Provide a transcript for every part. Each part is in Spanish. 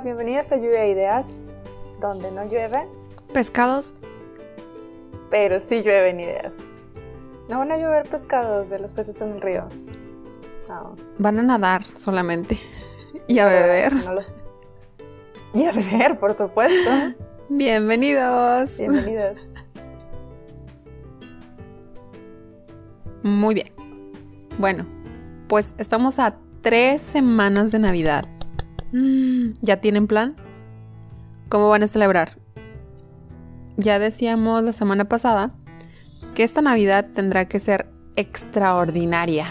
Hola, bienvenidas a Lluvia de Ideas, donde no llueve, Pescados. pero sí llueven ideas. No van a llover pescados de los peces en el río. No. Van a nadar solamente. Y a beber. No los- Y a beber, por supuesto. Bienvenidos. Bienvenidos. Muy bien. Bueno, pues estamos a tres semanas de Navidad. ¿Ya tienen plan? ¿Cómo van a celebrar? Ya decíamos la semana pasada que esta Navidad tendrá que ser extraordinaria.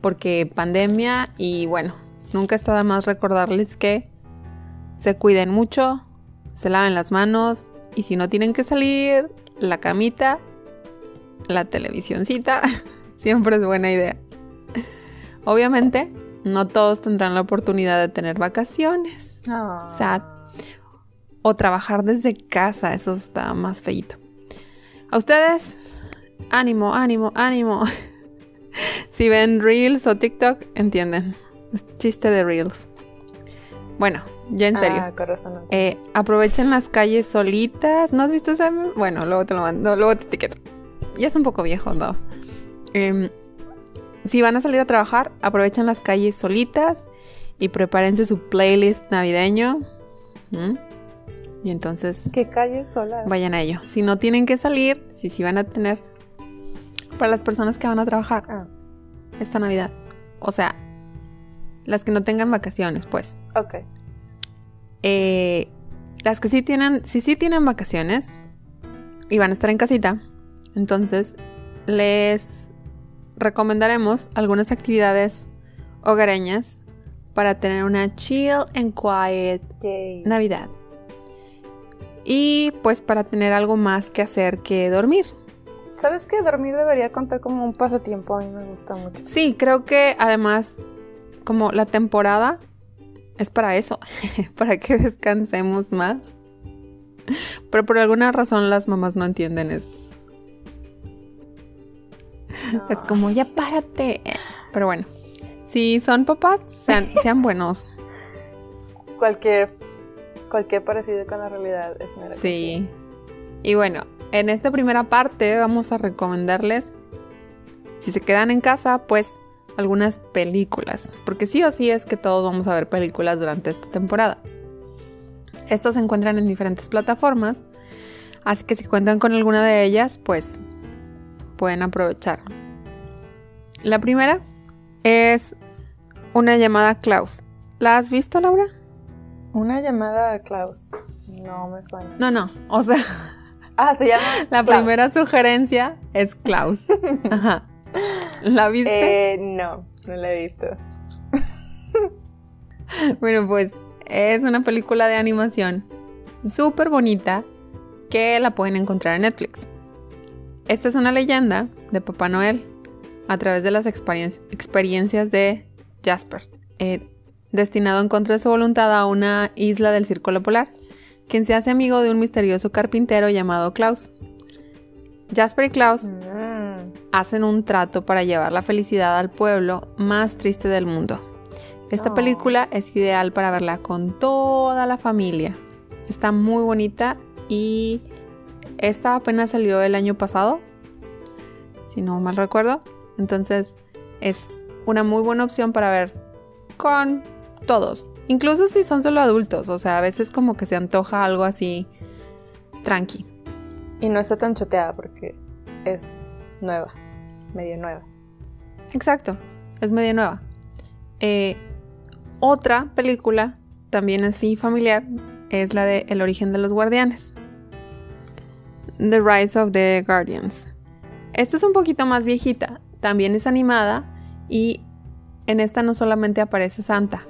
Porque pandemia y bueno, nunca está de más recordarles que se cuiden mucho, se laven las manos y si no tienen que salir, la camita la televisioncita siempre es buena idea. Obviamente, no todos tendrán la oportunidad de tener vacaciones Ah. Sad. o trabajar desde casa, eso está más feito. A ustedes, ánimo, ánimo, ánimo. si ven Reels o TikTok, entienden. Es chiste de Reels. Bueno, ya en serio. Ah, no. Eh, aprovechen las calles solitas. ¿No has visto ese? Bueno, luego te lo mando, luego te etiqueto. Ya es un poco viejo, ¿no? Em, si van a salir a trabajar, aprovechen las calles solitas y prepárense su playlist navideño. ¿Mm? Y entonces ¿Qué calles solas? vayan a ello. Si no tienen que salir, si sí van a tener para las personas que van a trabajar Ah, esta Navidad. O sea, las que no tengan vacaciones, pues. ok. Eh, las que sí tienen, si sí tienen vacaciones y van a estar en casita, entonces les recomendaremos algunas actividades hogareñas para tener una chill and quiet. Navidad. Y pues para tener algo más que hacer que dormir. ¿Sabes que dormir debería contar como un pasatiempo? A mí me gusta mucho. Sí, creo que además como la temporada es para eso, para que descansemos más. Pero por alguna razón las mamás no entienden eso. Es como, ya párate. Pero bueno, si son papás, sean, sean buenos. Cualquier, cualquier parecido con la realidad es mera Sí. Y bueno, en esta primera parte vamos a recomendarles, si se quedan en casa, pues algunas películas. Porque sí o sí es que todos vamos a ver películas durante esta temporada. Estas se encuentran en diferentes plataformas. Así que si cuentan con alguna de ellas, pues pueden aprovechar. La primera es una llamada Klaus. ¿La has visto, Laura? Una llamada a Klaus. No me suena. No, no. O sea, Ah, se llama. La Klaus. primera sugerencia es Klaus. Ajá. ¿La viste? Eh, no, no la he visto. Bueno, pues es una película de animación súper bonita que la pueden encontrar en Netflix. Esta es una leyenda de Papá Noel a través de las experien- experiencias de Jasper, eh, destinado en contra de su voluntad a una isla del Círculo Polar, quien se hace amigo de un misterioso carpintero llamado Klaus. Jasper y Klaus Mm, hacen un trato para llevar la felicidad al pueblo más triste del mundo. Esta Oh. película es ideal para verla con toda la familia. Está muy bonita y esta apenas salió el año pasado, si no mal recuerdo. Entonces es una muy buena opción para ver con todos, incluso si son solo adultos. O sea, a veces como que se antoja algo así tranqui. Y no está tan choteada porque es nueva, medio nueva. Exacto, es medio nueva. Eh, otra película, también así familiar, es la de El origen de los guardianes. The Rise of the Guardians. Esta es un poquito más viejita, también es animada y en esta no solamente aparece Santa,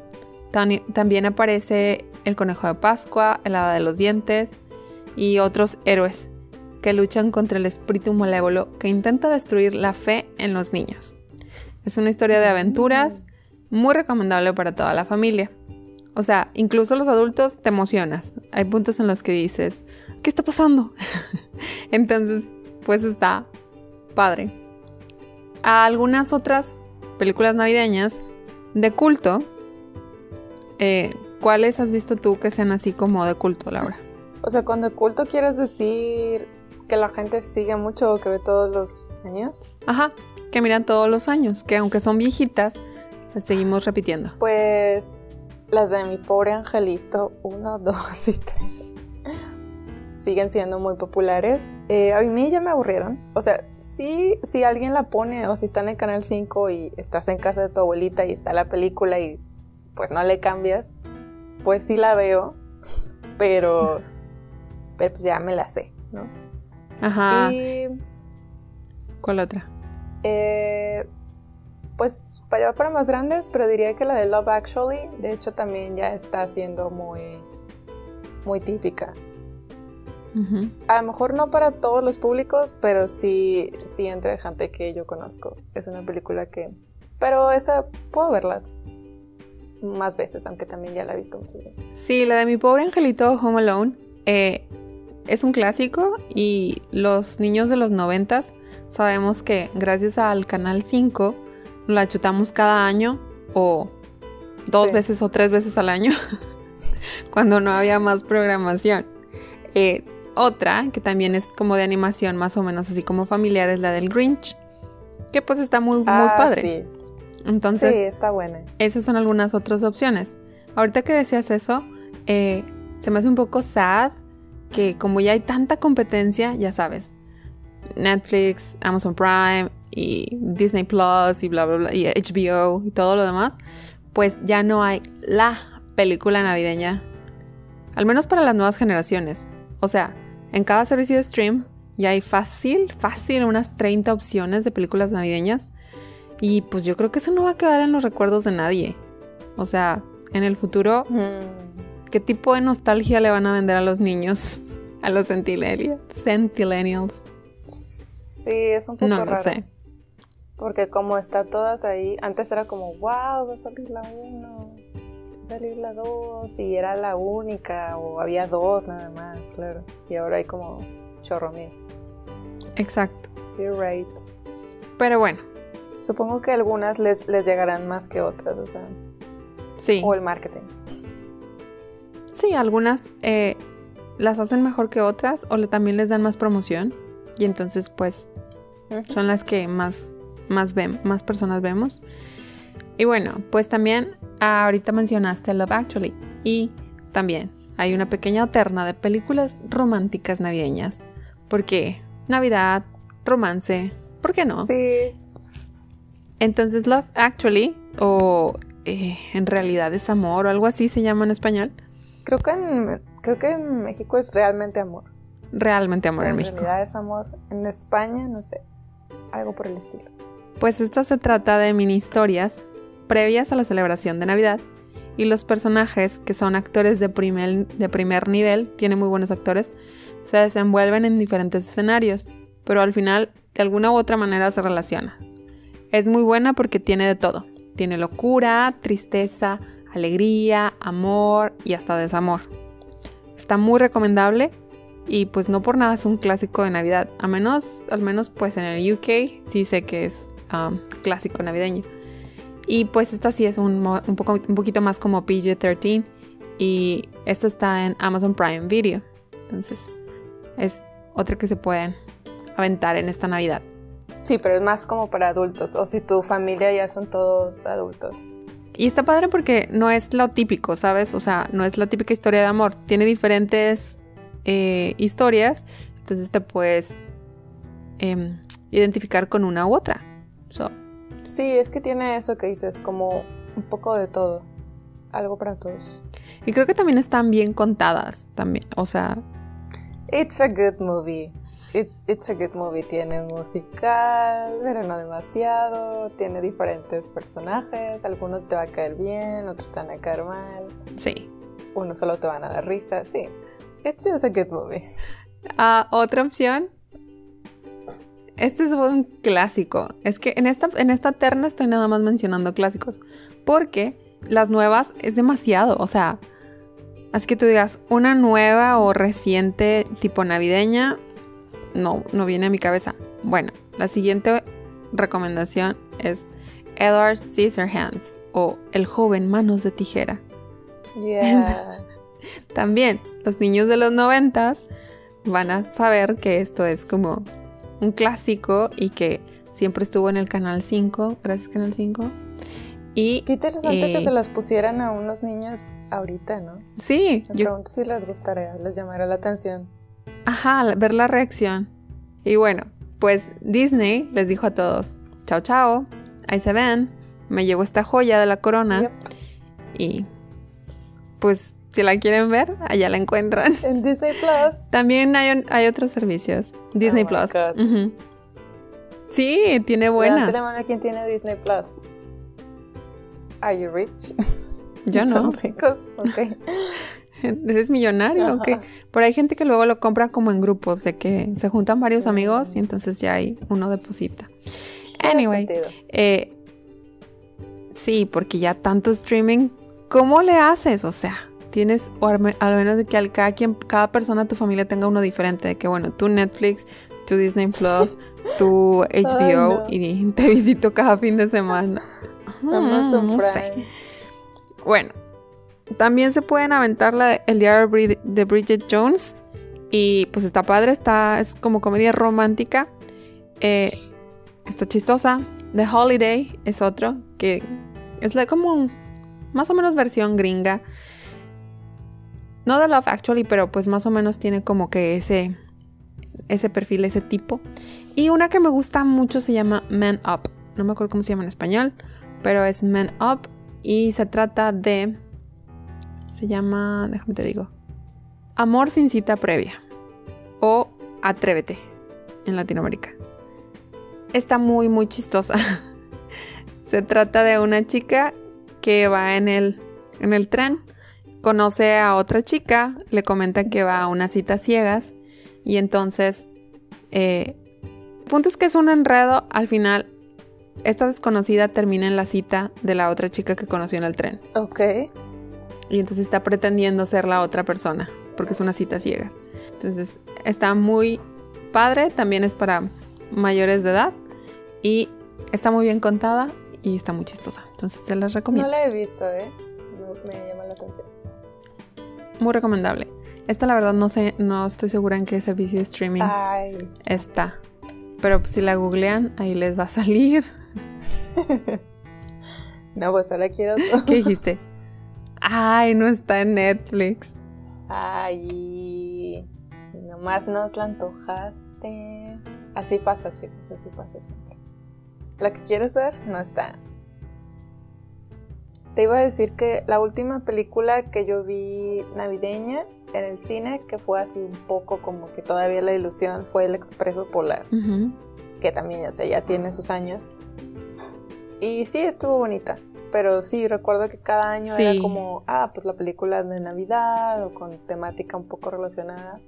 también aparece el conejo de Pascua, el hada de los dientes y otros héroes que luchan contra el espíritu malévolo que intenta destruir la fe en los niños. Es una historia de aventuras muy recomendable para toda la familia. O sea, incluso los adultos te emocionas. Hay puntos en los que dices, ¿qué está pasando? Entonces, pues está padre. A algunas otras películas navideñas de culto, eh, ¿cuáles has visto tú que sean así como de culto, Laura? O sea, cuando de culto quieres decir que la gente sigue mucho o que ve todos los años. Ajá, que miran todos los años, que aunque son viejitas, las seguimos repitiendo. Pues las de mi pobre angelito, uno, dos y tres. Siguen siendo muy populares. Eh, a mí ya me aburrieron. O sea, sí, si alguien la pone o si está en el canal 5 y estás en casa de tu abuelita y está la película y pues no le cambias, pues sí la veo, pero, pero pues ya me la sé, ¿no? Ajá. Y ¿Cuál otra? eh, pues para para más grandes, pero diría que la de Love Actually, de hecho también ya está siendo muy, muy típica. A lo mejor no para todos los públicos, pero sí, sí entre gente que yo conozco. Es una película que... Pero esa puedo verla más veces, aunque también ya la he visto muchas veces. Sí, la de mi pobre angelito Home Alone eh, es un clásico y los niños de los noventas sabemos que gracias al Canal 5 la chutamos cada año o dos Sí. veces o tres veces al año cuando no había más programación. Eh, otra que también es como de animación más o menos así como familiar es la del Grinch que pues está muy, muy Ah, padre. Sí. Entonces sí, está buena. esas son algunas otras opciones. Ahorita que decías eso, eh, se me hace un poco sad que como ya hay tanta competencia, ya sabes, Netflix, Amazon Prime y Disney Plus y bla, bla, bla, y HBO y todo lo demás, pues ya no hay la película navideña, al menos para las nuevas generaciones. O sea, en cada servicio de stream ya hay fácil, fácil unas 30 opciones de películas navideñas. Y pues yo creo que eso no va a quedar en los recuerdos de nadie. O sea, en el futuro, Mm, ¿qué tipo de nostalgia le van a vender a los niños? A los. Centennials. Sí, es un poco No lo raro. sé. Porque como está todas ahí, antes era como, wow, va a salir la 1, va a salir la 2, y era la única, o había dos nada más, claro. Y ahora hay como chorro mil. Exacto. You're right. Pero bueno, Supongo que algunas les, les llegarán más que otras, o sea, sí. o el marketing. Sí, algunas eh, las hacen mejor que otras o le- también les dan más promoción. Y entonces pues son las que más, más, ven, más personas vemos. Y bueno, pues también ah, ahorita mencionaste Love Actually. Y también hay una pequeña terna de películas románticas navideñas. Porque Navidad, romance, ¿por qué no? Sí, Entonces Love Actually, o eh, en realidad es amor o algo así se llama en español. creo que en, creo que en México es realmente amor. Realmente amor en en México. realidad es amor. En España, no sé, algo por el estilo. Pues esta se trata de mini historias previas a la celebración de Navidad y los personajes, que son actores de primer, de primer nivel, tiene muy buenos actores, se desenvuelven en diferentes escenarios, pero al final de alguna u otra manera se relaciona. Es muy buena porque tiene de todo. Tiene locura, tristeza, alegría, amor y hasta desamor. Está muy recomendable y pues no por nada es un clásico de Navidad. A menos, al menos pues en el UK sí sé que es um, clásico navideño. Y pues esta sí es un, un, poco, un poquito más como PG-13 y esta está en Amazon Prime Video. Entonces es otra que se pueden aventar en esta Navidad. Sí, pero es más como para adultos, o si tu familia ya son todos adultos. Y está padre porque no es lo típico, ¿sabes? O sea, no es la típica historia de amor. Tiene diferentes eh, historias, entonces te puedes em, identificar con una u otra. So, Sí, es que tiene eso que dices, como un poco de todo. Algo para todos. y creo que también están bien contadas, también. O sea, It's a good movie. It- it's a good movie. Tiene musical, pero no demasiado. Tiene diferentes personajes. Algunos te va a caer bien, otros te van a caer mal. sí. Unos solo te van a dar risa. Sí. It's just a good movie. Ah, otra opción. Este es un clásico. Es que en esta, en esta terna estoy nada más mencionando clásicos. Porque las nuevas es demasiado. O sea, así que tú digas, una nueva o reciente tipo navideña, no, no viene a mi cabeza. Bueno, la siguiente recomendación es Edward Scissorhands o El joven manos de tijera. Yeah. También, los niños de los noventas van a saber que esto es como un clásico y que siempre estuvo en el canal 5, gracias Canal 5. Y Qué interesante que eh, se las pusieran a unos niños ahorita, ¿no? sí, Me yo pregunto si les gustaría, les llamará la atención. Ajá, ver la reacción. Y bueno, pues Disney les dijo a todos, chao chao, ahí se ven, me llevo esta joya de la corona Yep. y pues si la quieren ver, allá la encuentran. En Disney Plus. También hay, hay otros servicios, Disney Oh Plus. Sí, tiene buenas. la mano quien tiene Disney Plus. Are you rich? Yo no. ¿Son ricos? Ok. ¿Eres millonario o qué? Ajá. Pero hay gente que luego lo compra como en grupos, de que se juntan varios amigos y entonces ya hay uno deposita. Anyway, sentido. Eh, sí, porque ya tanto streaming, ¿cómo le haces? O sea, tienes, o al, me- al menos de que al cada quien, cada persona de tu familia tenga uno diferente, de que bueno, tú Netflix, tú Disney Plus, tú HBO no. y te visito cada fin de semana. Amazon Mm, no sé. Prime. Bueno, también se pueden aventar la El diario de Bridget Jones. Y pues está padre, está, es como comedia romántica. Eh, está chistosa. The Holiday es otro que es la- como más o menos versión gringa. No de Love Actually, pero pues más o menos tiene como que ese, ese perfil, ese tipo. Y una que me gusta mucho se llama Man Up. No me acuerdo cómo se llama en español, pero es Man Up y se trata de... Se llama, déjame te digo, Amor sin cita previa o Atrévete en Latinoamérica. Está muy, muy chistosa. se trata de una chica que va en el, en el tren, conoce a otra chica, le comenta que va a unas citas ciegas y entonces... Eh, punto es que es un enredo, al final esta desconocida termina en la cita de la otra chica que conoció en el tren. Ok. Y entonces está pretendiendo ser la otra persona, porque es una cita ciegas. Entonces está muy padre, también es para mayores de edad y está muy bien contada y está muy chistosa. Entonces se las No recomiendo. la he visto, ¿eh? Me llama la atención. Muy recomendable. Esta la verdad no sé, no estoy segura en qué servicio de streaming Ay. está. Pero si la googlean, ahí les va a salir. No, pues ahora quiero. todo. ¿Qué dijiste? Ay, no está en Netflix. Ay. Nomás nos la antojaste. Así pasa, chicos, así pasa siempre. La que quieres ver no está. Te iba a decir que la última película que yo vi navideña en el cine, que fue así un poco como que todavía la ilusión, fue El Expreso Polar, Ujú. que también, o sea, ya tiene sus años. Y sí, estuvo bonita. Pero sí, recuerdo que cada año era Sí. como, ah, pues la película de Navidad o con temática un poco relacionada.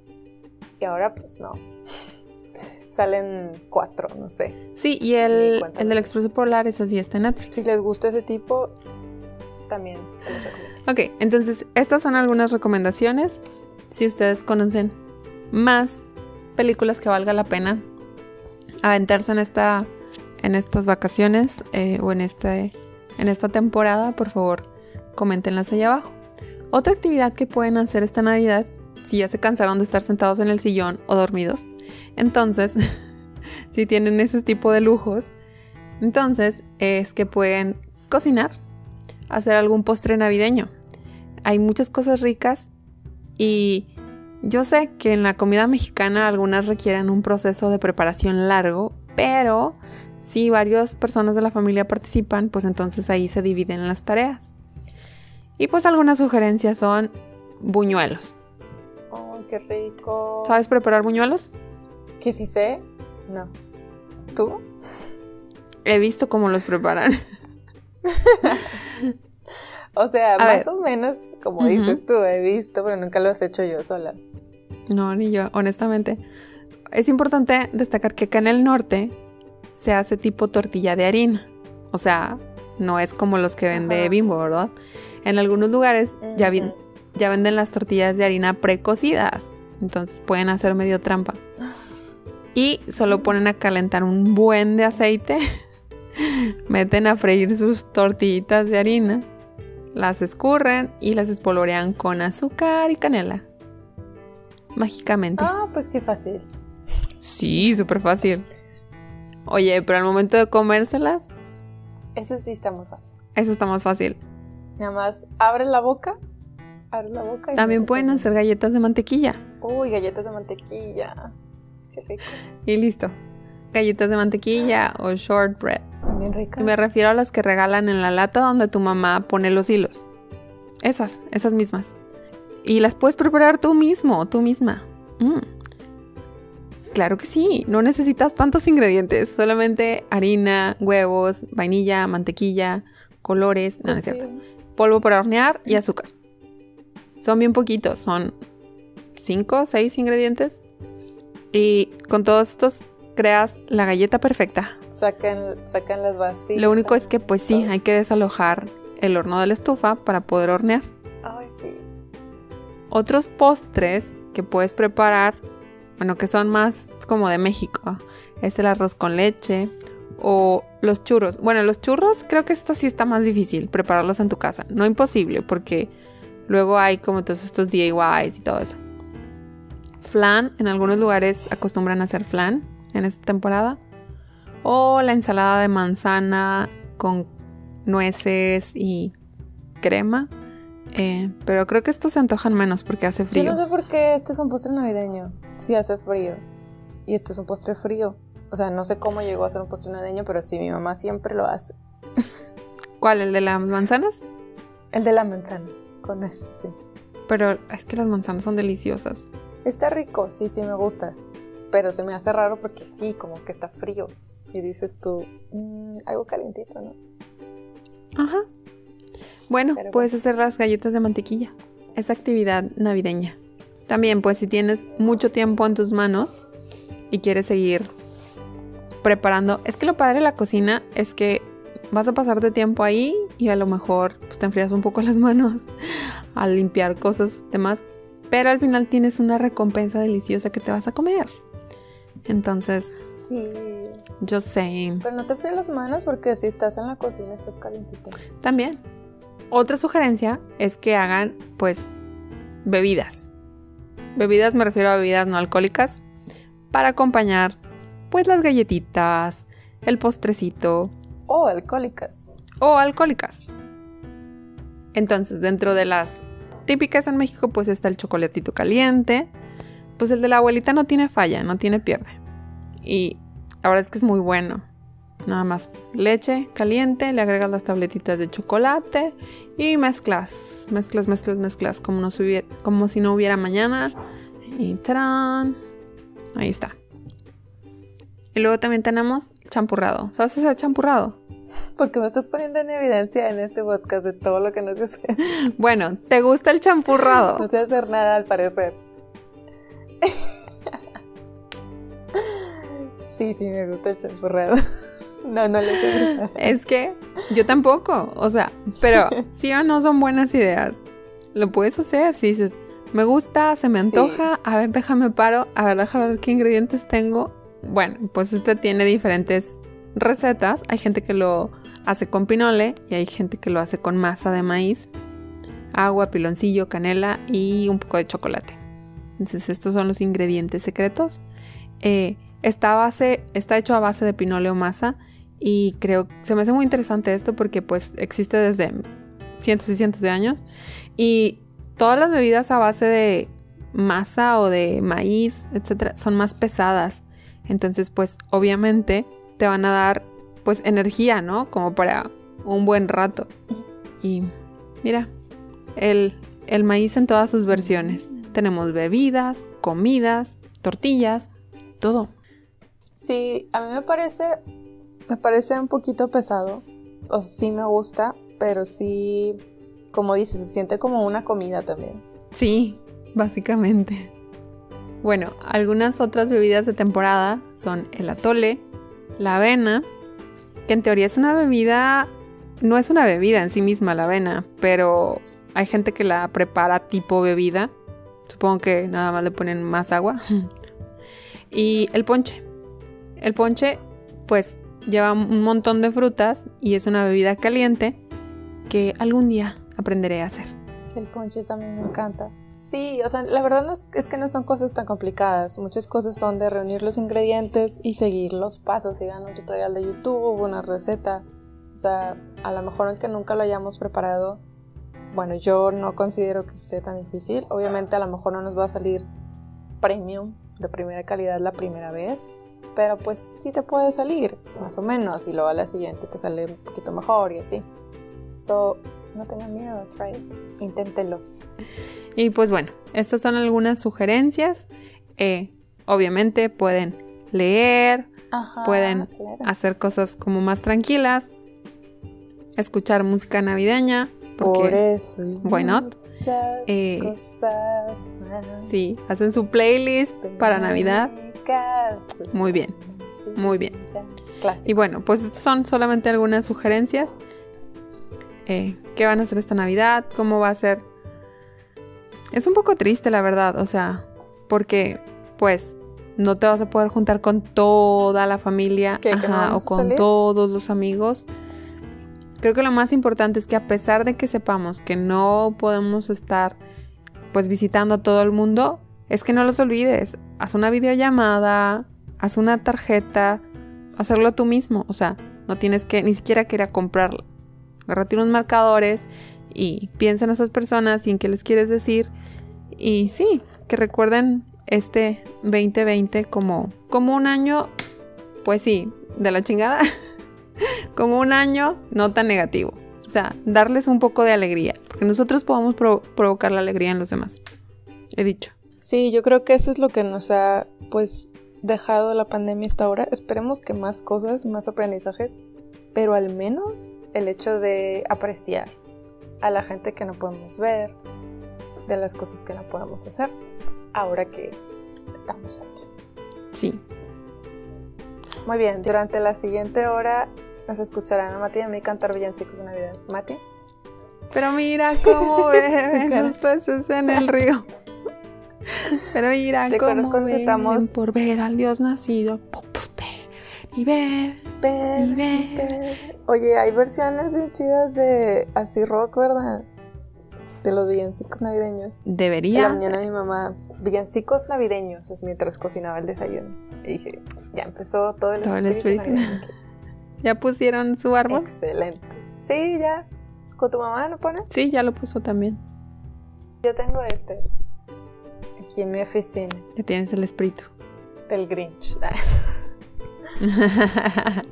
Y ahora, pues no. Salen cuatro, no sé. Sí, y el, cuenta el del me Expreso Polar, ese sí está en Netflix. Si les gusta ese tipo, también. Ok, entonces estas son algunas recomendaciones. Si ustedes conocen más películas que valga la pena aventarse en esta en estas vacaciones eh, o en este en esta temporada, por favor, coméntenlas allá abajo. Otra actividad que pueden hacer esta Navidad, si ya se cansaron de estar sentados en el sillón o dormidos, entonces, si tienen ese tipo de lujos, entonces es que pueden cocinar, hacer algún postre navideño. Hay muchas cosas ricas y yo sé que en la comida mexicana algunas requieren un proceso de preparación largo, pero si varias personas de la familia participan, pues entonces ahí se dividen las tareas. Y pues algunas sugerencias son buñuelos. ¡Oh, qué rico! ¿Sabes preparar buñuelos? ¿Que sí sé? No. ¿Tú? He visto cómo los preparan. O sea, A más ver. o menos, como dices tú, he visto, pero nunca lo has hecho yo sola. No, ni yo, honestamente. Es importante destacar que acá en el norte se hace tipo tortilla de harina. O sea, no es como los que vende Ajá. Bimbo, ¿verdad? En algunos lugares ya, vi- ya venden las tortillas de harina precocidas. Entonces pueden hacer medio trampa. Y solo ponen a calentar un buen de aceite. Meten a freír sus tortillitas de harina. las escurren y las espolvorean con azúcar y canela. Mágicamente. Ah, pues qué fácil. Sí, súper fácil. Oye, pero al momento de comérselas, Eso sí está muy fácil. eso está más fácil. Nada más abres la boca, abres la boca y También pueden hacer galletas de mantequilla. Uy, galletas de mantequilla. Qué rico. Y listo. Galletas de mantequilla o shortbread. Son bien ricas. Me refiero a las que regalan en la lata donde tu mamá pone los hilos. Esas, esas mismas. Y las puedes preparar tú mismo, tú misma. Mm. Claro que sí, no necesitas tantos ingredientes, solamente harina, huevos, vainilla, mantequilla, colores, no, no es cierto, polvo para hornear y azúcar. Son bien poquitos, son 5 o 6 ingredientes. Y con todos estos creas la galleta perfecta. Sacan, sacan las vasijas. Lo único es que pues sí, hay que desalojar el horno de la estufa para poder hornear. Ay, sí. Otros postres que puedes preparar, bueno, que son más como de México, es el arroz con leche o los churros. Bueno, los churros creo que esto sí está más difícil, prepararlos en tu casa. No imposible, porque luego hay como todos estos DIYs y todo eso. Flan, en algunos lugares acostumbran a hacer flan en esta temporada. O la ensalada de manzana con nueces y crema. Eh, pero creo que estos se antojan menos porque hace Yo frío. no sé por qué este es un postre navideño. Sí hace frío. Y esto es un postre frío. O sea, no sé cómo llegó a ser un postre navideño, pero sí, mi mamá siempre lo hace. ¿Cuál? ¿El de las manzanas? El de la manzana. Con ese, sí. Pero es que las manzanas son deliciosas. Está rico, sí, sí me gusta. Pero se me hace raro porque sí, como que está frío. Y dices tú, "Mm, algo calientito, ¿no? Ajá. Bueno, Pero puedes hacer las galletas de mantequilla. Es actividad navideña. También, pues si tienes mucho tiempo en tus manos y quieres seguir preparando, es que lo padre de la cocina es que vas a pasarte tiempo ahí y a lo mejor pues, te enfrías un poco las manos al limpiar cosas demás, pero al final tienes una recompensa deliciosa que te vas a comer. Entonces, Sí. yo sé. Pero no te fríes las manos porque si estás en la cocina estás calientito. También. Otra sugerencia es que hagan, pues, bebidas. Bebidas me refiero a bebidas no alcohólicas para acompañar, pues, las galletitas, el postrecito O alcohólicas. o alcohólicas. Entonces, dentro de las típicas en México, pues está el chocolatito caliente. Pues el de la abuelita no tiene falla, no tiene pierde. Y la verdad es que es muy bueno. Nada más leche caliente, le agregas las tabletitas de chocolate y mezclas, mezclas, mezclas, mezclas, como, no hubiera- como si no hubiera mañana. Y ¡tarán! Ahí está. Y luego también tenemos champurrado. ¿Sabes hacer champurrado? Porque me estás poniendo en evidencia en este podcast de todo lo que no sé hacer. Bueno, ¿te gusta el champurrado? No sé hacer nada al parecer. Sí, sí, me gusta champurrado. No, no le sé. Es que yo tampoco, o sea, pero sí o no son buenas ideas. Lo puedes hacer si dices, me gusta, se me antoja, a ver, déjame paro, a ver, déjame ver qué ingredientes tengo. Bueno, pues este tiene diferentes recetas. Hay gente que lo hace con pinole y hay gente que lo hace con masa de maíz, agua, piloncillo, canela y un poco de chocolate. Entonces estos son los ingredientes secretos. Eh, esta base está hecho a base de pinole o masa y creo se me hace muy interesante esto porque pues existe desde cientos y cientos de años y todas las bebidas a base de masa o de maíz, etcétera, son más pesadas. Entonces, pues obviamente te van a dar pues energía, ¿no? Como para un buen rato. Y mira, el, el maíz en todas sus versiones. Tenemos bebidas, comidas, tortillas, todo. Sí, a mí me parece, me parece un poquito pesado. O sea, sí me gusta, pero sí, como dices, se siente como una comida también. Sí, básicamente. Bueno, algunas otras bebidas de temporada son el atole, la avena, que en teoría es una bebida, no es una bebida en sí misma la avena, pero hay gente que la prepara tipo bebida. Supongo que nada más le ponen más agua. y el ponche. El ponche, pues, lleva un montón de frutas y es una bebida caliente que algún día, aprenderé a hacer. El ponche también me encanta. Sí, o sea, la verdad no es, que no son cosas tan complicadas. Muchas cosas son de reunir los ingredientes y seguir los pasos. Sigan un tutorial de YouTube, una receta. O sea, a lo mejor aunque nunca lo hayamos preparado, bueno, yo no considero que esté tan difícil. Obviamente a lo mejor no nos va a salir premium de primera calidad la primera vez, pero pues sí te puede salir, más o menos, y luego a la siguiente te sale un poquito mejor y así. So, no tengan miedo, try it. Inténtelo. Y pues bueno, estas son algunas sugerencias. Eh, obviamente pueden leer, Ajá, pueden claro. hacer cosas como más tranquilas, escuchar música navideña. Porque, Por eso. why not? Muchas Eh, cosas más Sí, hacen su playlist para Navidad. Muy bien, muy bien. Clásico. Y bueno, pues estas son solamente algunas sugerencias. Eh, ¿Qué van a hacer esta Navidad? ¿Cómo va a ser? Es un poco triste, la verdad, o sea, porque pues no te vas a poder juntar con toda la familia ¿Qué, que no ajá, o con salir? todos los amigos. Creo que lo más importante es que a pesar de que sepamos que no podemos estar pues visitando a todo el mundo, es que no los olvides. Haz una videollamada, haz una tarjeta, hacerlo tú mismo. O sea, no tienes que ni siquiera que ir a comprarla. Agárrate unos marcadores y piensa en esas personas y en qué les quieres decir. Y sí, que recuerden este 2020 como, como un año, pues sí, de la chingada. como un año no tan negativo. O sea, darles un poco de alegría. Porque nosotros podemos pro- provocar la alegría en los demás. He dicho. Sí, yo creo que eso es lo que nos ha, pues, dejado la pandemia hasta ahora. Esperemos que más cosas, más aprendizajes, pero al menos el hecho de apreciar a la gente que no podemos ver, de las cosas que no podemos hacer, ahora que estamos aquí. Sí. Muy bien, durante la siguiente hora nos escucharán a Mati y a mí cantar villancicos de Navidad. Mati, Pero mira cómo beben los peces en el río. Pero mira ¿Te acuerdas cómo beben cantamos? por ver al Dios nacido. Y beben. Ven, Y ven. Oye, hay versiones bien chidas de así rock, ¿verdad? De los villancicos navideños. En la Debería. mañana mi mamá, villancicos navideños, es mientras cocinaba el desayuno. Y dije, ya empezó todo el Todo el espíritu. ¿Ya pusieron su árbol? Excelente. Sí, ya. ¿Con tu mamá lo pones? Sí, ya lo puso también. Yo tengo este. Aquí en mi oficina. Ya tienes el espíritu. Del Grinch.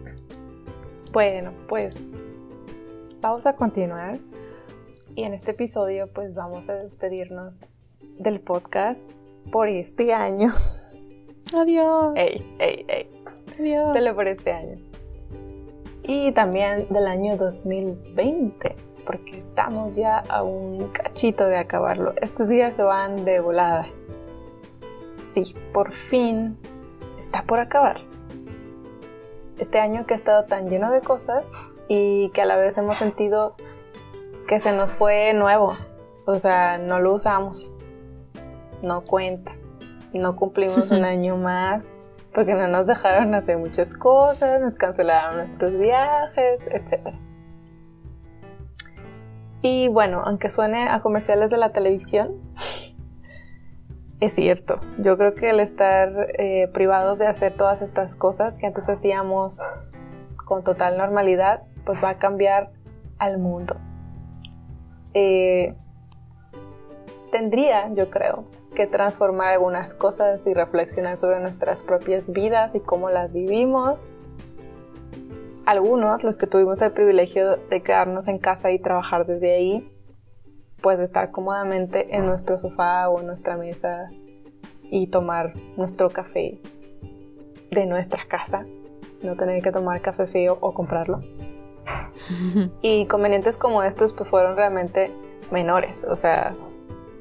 Bueno, pues vamos a continuar y en este episodio pues vamos a despedirnos del podcast por este año. Adiós. Ey, ey, ey, Adiós. solo por este año. Y también del año 2020, porque estamos ya a un cachito de acabarlo. Estos días se van de volada. Sí, por fin está por acabar. Este año que ha estado tan lleno de cosas y que a la vez hemos sentido que se nos fue nuevo. O sea, no lo usamos. No cuenta. No cumplimos un año más porque no nos dejaron hacer muchas cosas, nos cancelaron nuestros viajes, etc. Y bueno, aunque suene a comerciales de la televisión, es cierto. Yo creo que el estar eh, privados de hacer todas estas cosas que antes hacíamos con total normalidad, pues va a cambiar al mundo. Eh, tendría, yo creo, que transformar algunas cosas y reflexionar sobre nuestras propias vidas y cómo las vivimos. Algunos, los que tuvimos el privilegio de quedarnos en casa y trabajar desde ahí, pues de estar cómodamente en nuestro sofá o en nuestra mesa y tomar nuestro café de nuestra casa, no tener que tomar café frío o comprarlo. Y inconvenientes como estos pues fueron realmente menores, o sea,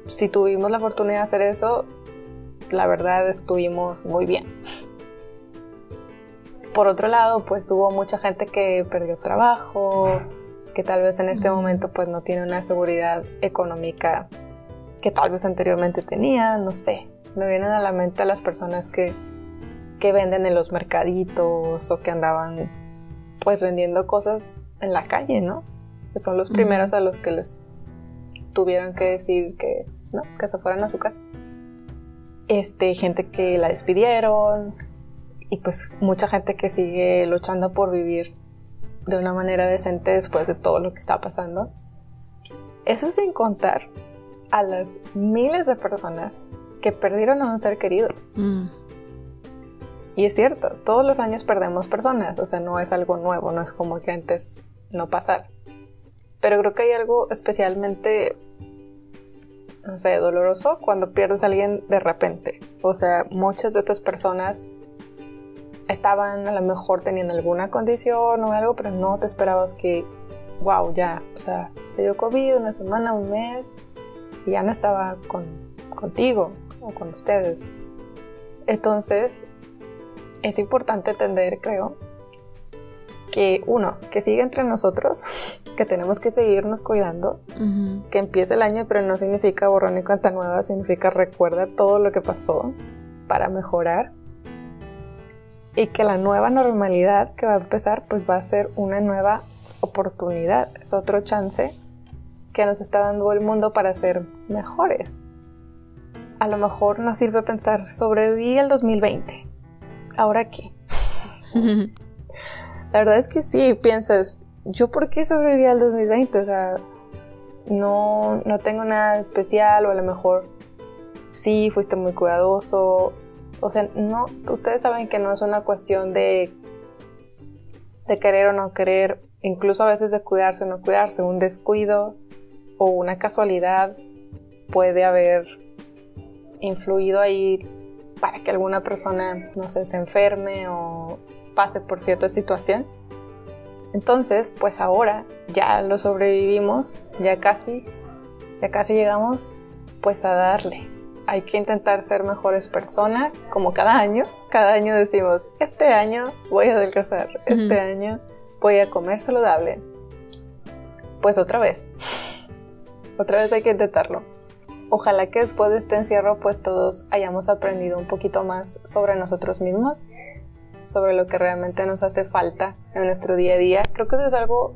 si tuvimos la fortuna de hacer eso, la verdad estuvimos muy bien. Por otro lado, pues hubo mucha gente que perdió trabajo, que tal vez en este momento pues no tiene una seguridad económica que tal vez anteriormente tenía, no sé. Me vienen a la mente las personas que, que venden en los mercaditos o que andaban pues vendiendo cosas en la calle, ¿no? Que son los primeros a los que les tuvieron que decir que no, que se fueran a su casa. Este, gente que la despidieron y pues mucha gente que sigue luchando por vivir de una manera decente después de todo lo que está pasando. Eso sin contar a las miles de personas que perdieron a un ser querido. Mm. Y es cierto, todos los años perdemos personas, o sea, no es algo nuevo, no es como que antes no pasara. Pero creo que hay algo especialmente, no sé, doloroso cuando pierdes a alguien de repente. O sea, muchas de estas personas estaban a lo mejor teniendo alguna condición o algo, pero no te esperabas que, wow, ya, o sea, te dio COVID una semana, un mes, y ya no estaba con, contigo o con ustedes. Entonces, es importante entender, creo, que uno, que sigue entre nosotros, que tenemos que seguirnos cuidando, que empiece el año, pero no significa borrón y cuenta nueva, significa recuerda todo lo que pasó para mejorar y que la nueva normalidad que va a empezar pues va a ser una nueva oportunidad, es otro chance que nos está dando el mundo para ser mejores. A lo mejor nos sirve pensar, sobreviví el 2020, ¿ahora qué? La verdad es que sí, piensas, ¿yo por qué sobreviví al 2020? O sea, no, no tengo nada especial o a lo mejor sí, fuiste muy cuidadoso. O sea, no, ustedes saben que no es una cuestión de, de querer o no querer, incluso a veces de cuidarse o no cuidarse, un descuido o una casualidad puede haber influido ahí para que alguna persona, no sé, se enferme o pase por cierta situación. Entonces, pues ahora ya lo sobrevivimos, ya casi, ya casi llegamos pues a darle. Hay que intentar ser mejores personas, como cada año. Cada año decimos, este año voy a adelgazar, este año voy a comer saludable. Pues otra vez, otra vez hay que intentarlo. Ojalá que después de este encierro pues todos hayamos aprendido un poquito más sobre nosotros mismos sobre lo que realmente nos hace falta en nuestro día a día. Creo que eso es algo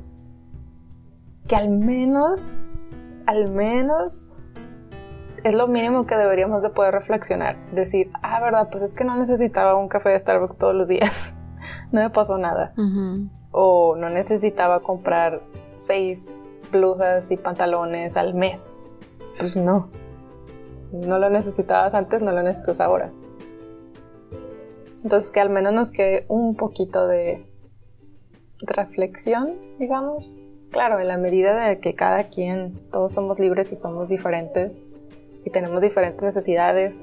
que al menos, al menos es lo mínimo que deberíamos de poder reflexionar. Decir, ah, verdad, pues es que no necesitaba un café de Starbucks todos los días. no me pasó nada. O no necesitaba comprar seis blusas y pantalones al mes. Pues no. No lo necesitabas antes, no lo necesitas ahora. Entonces que al menos nos quede un poquito de reflexión, digamos. Claro, en la medida de que cada quien, todos somos libres y somos diferentes y tenemos diferentes necesidades.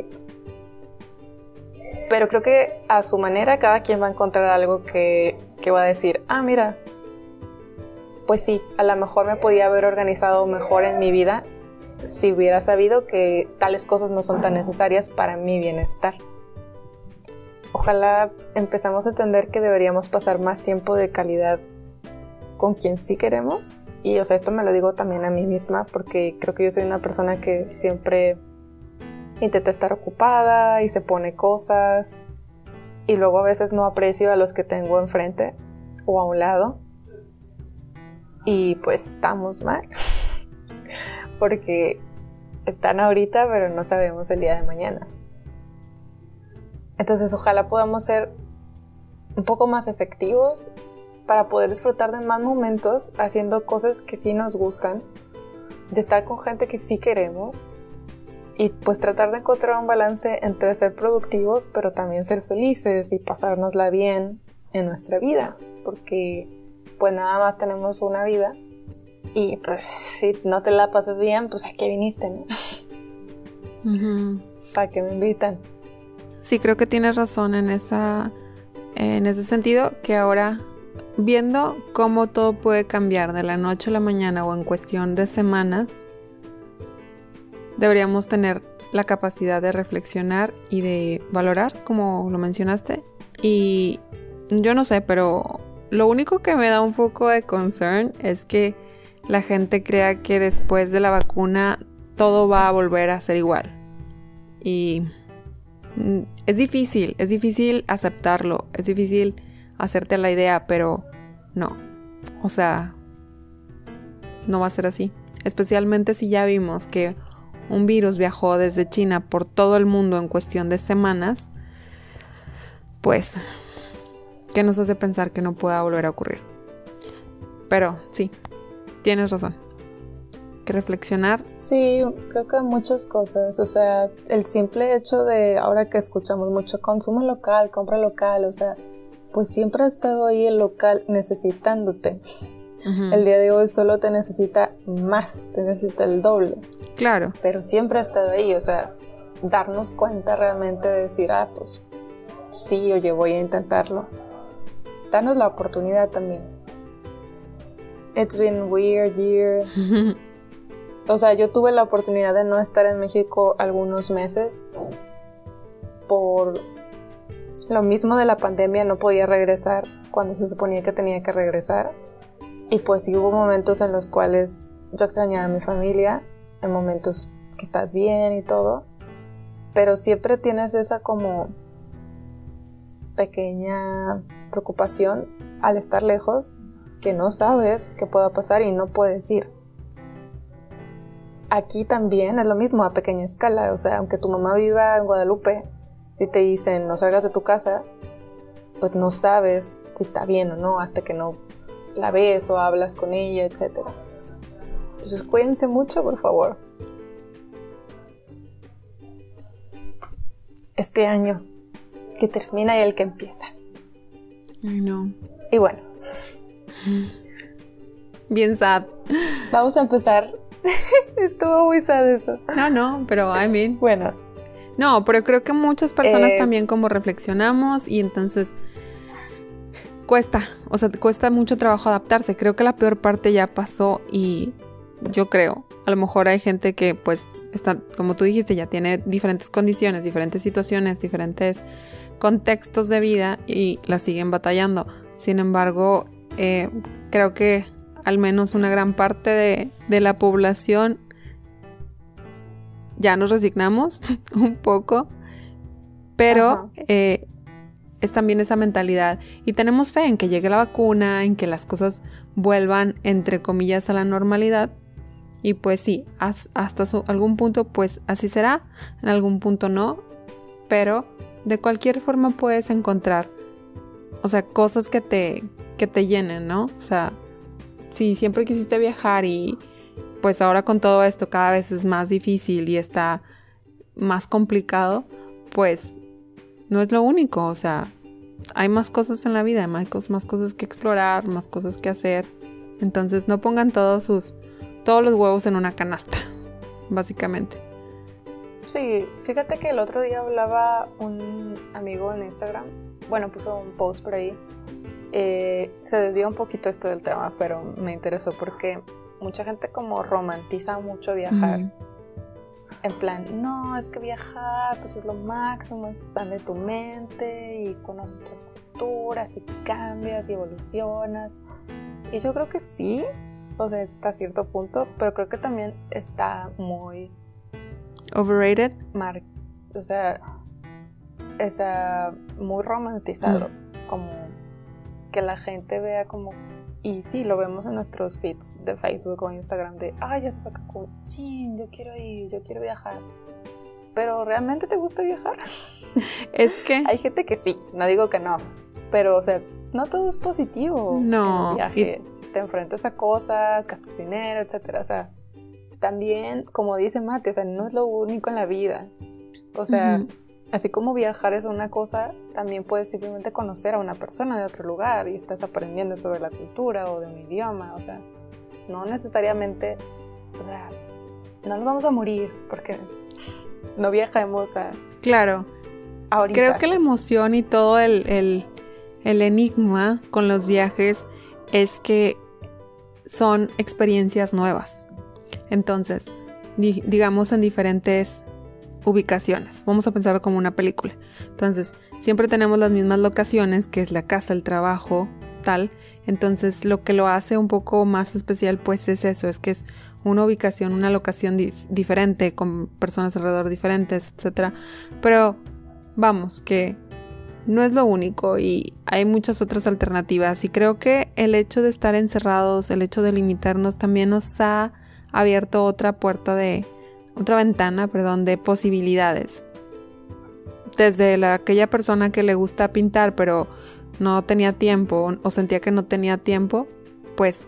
Pero creo que a su manera cada quien va a encontrar algo que, va a decir, ah, mira, pues sí, a lo mejor me podía haber organizado mejor en mi vida si hubiera sabido que tales cosas no son tan necesarias para mi bienestar ojalá empezamos a entender que deberíamos pasar más tiempo de calidad con quien sí queremos. Y o sea, esto me lo digo también a mí misma porque creo que yo soy una persona que siempre intenta estar ocupada y se pone cosas y luego a veces no aprecio a los que tengo enfrente o a un lado. Y pues estamos mal porque están ahorita pero no sabemos el día de mañana. Entonces ojalá podamos ser un poco más efectivos para poder disfrutar de más momentos haciendo cosas que sí nos gustan, de estar con gente que sí queremos y pues tratar de encontrar un balance entre ser productivos pero también ser felices y pasárnosla bien en nuestra vida, porque pues nada más tenemos una vida y pues si no te la pasas bien, pues a qué viniste, ¿no? ¿Para qué me invitan? Sí, creo que tienes razón en, esa, en ese sentido, que ahora viendo cómo todo puede cambiar de la noche a la mañana o en cuestión de semanas, deberíamos tener la capacidad de reflexionar y de valorar, como lo mencionaste. Y yo no sé, pero lo único que me da un poco de concern es que la gente crea que después de la vacuna todo va a volver a ser igual. Y es difícil, es difícil aceptarlo, es difícil hacerte la idea, pero no. O sea, no va a ser así. especialmente si ya vimos que un virus viajó desde China por todo el mundo en cuestión de semanas, pues, ¿qué nos hace pensar que no pueda volver a ocurrir? Pero sí, tienes razón. Que reflexionar. Sí, creo que muchas cosas. O sea, el simple hecho de ahora que escuchamos mucho consumo local, compra local, o sea, pues siempre ha estado ahí el local necesitándote. El día de hoy solo te necesita más, te necesita el doble. Claro. Pero siempre ha estado ahí, o sea, darnos cuenta realmente de decir, ah, pues sí, oye, voy a intentarlo. Danos la oportunidad también. It's been weird year. o sea, yo tuve la oportunidad de no estar en México algunos meses por lo mismo de la pandemia, no podía regresar cuando se suponía que tenía que regresar y pues sí hubo momentos en los cuales yo extrañaba a mi familia, en momentos que estás bien y todo, pero siempre tienes esa como pequeña preocupación al estar lejos que no sabes qué pueda pasar y no puedes ir. Aquí también es lo mismo a pequeña escala, o sea, aunque tu mamá viva en Guadalupe y te dicen no salgas de tu casa, pues no sabes si está bien o no hasta que no la ves o hablas con ella, etc. Entonces cuídense mucho, por favor. Este año que termina y el que empieza. Ay, no. Y bueno. Bien sad. Vamos a empezar. Estuvo muy sad eso. No, no, pero I mean. Bueno. No, pero creo que muchas personas eh, también como reflexionamos y entonces cuesta, o sea, cuesta mucho trabajo adaptarse. Creo que la peor parte ya pasó y yo creo, a lo mejor hay gente que pues está, como tú dijiste, ya tiene diferentes condiciones, diferentes situaciones, diferentes contextos de vida y la siguen batallando. Sin embargo, eh, creo que al menos una gran parte de, de la población ya nos resignamos un poco, pero es también esa mentalidad. Y tenemos fe en que llegue la vacuna, en que las cosas vuelvan entre comillas a la normalidad. Y pues sí, hasta algún punto pues así será, en algún punto no, pero de cualquier forma puedes encontrar, o sea, cosas que te, que te llenen, ¿no? O sea, si siempre quisiste viajar y pues ahora con todo esto cada vez es más difícil y está más complicado, pues no es lo único, o sea, hay más cosas en la vida, hay más, cosas que explorar, más cosas que hacer. Entonces no pongan todos sus todos los huevos en una canasta, básicamente. Sí, fíjate que el otro día hablaba un amigo en Instagram, bueno, puso un post por ahí. Eh, se desvió un poquito esto del tema, pero me interesó porque mucha gente como romantiza mucho viajar en plan, no, es que viajar pues es lo máximo, expande tu mente y conoces otras culturas y cambias y evolucionas. Y yo creo que sí, o sea, hasta cierto punto, pero creo que también está muy... Overrated. o sea, está muy romantizado, mm. como que la gente vea como y sí, lo vemos en nuestros feeds de Facebook o Instagram de, ay, ya se fue Cancún, yo quiero ir, yo quiero viajar. Pero ¿realmente te gusta viajar? Es que... Hay gente que sí, no digo que no, pero o sea, no todo es positivo. No. En el viaje. Te enfrentas a cosas, gastas dinero, etcétera. O sea, también, como dice Mate, o sea, no es lo único en la vida. O sea, Así como viajar es una cosa, también puedes simplemente conocer a una persona de otro lugar y estás aprendiendo sobre la cultura o de un idioma, o sea, no necesariamente, o sea, no nos vamos a morir porque no viajemos a... Claro. Creo que la emoción y todo el, el, el enigma con los viajes es que son experiencias nuevas. Entonces, digamos en diferentes ubicaciones. Vamos a pensar como una película. Entonces, siempre tenemos las mismas locaciones, que es la casa, el trabajo, tal. Entonces, lo que lo hace un poco más especial, pues es eso, es que es una ubicación, una locación diferente, con personas alrededor diferentes, etc. Pero, vamos, que no es lo único y hay muchas otras alternativas. Y creo que el hecho de estar encerrados, el hecho de limitarnos, también nos ha abierto otra puerta de, otra ventana, perdón, de posibilidades. Desde la, aquella persona que le gusta pintar, pero no tenía tiempo o sentía que no tenía tiempo, pues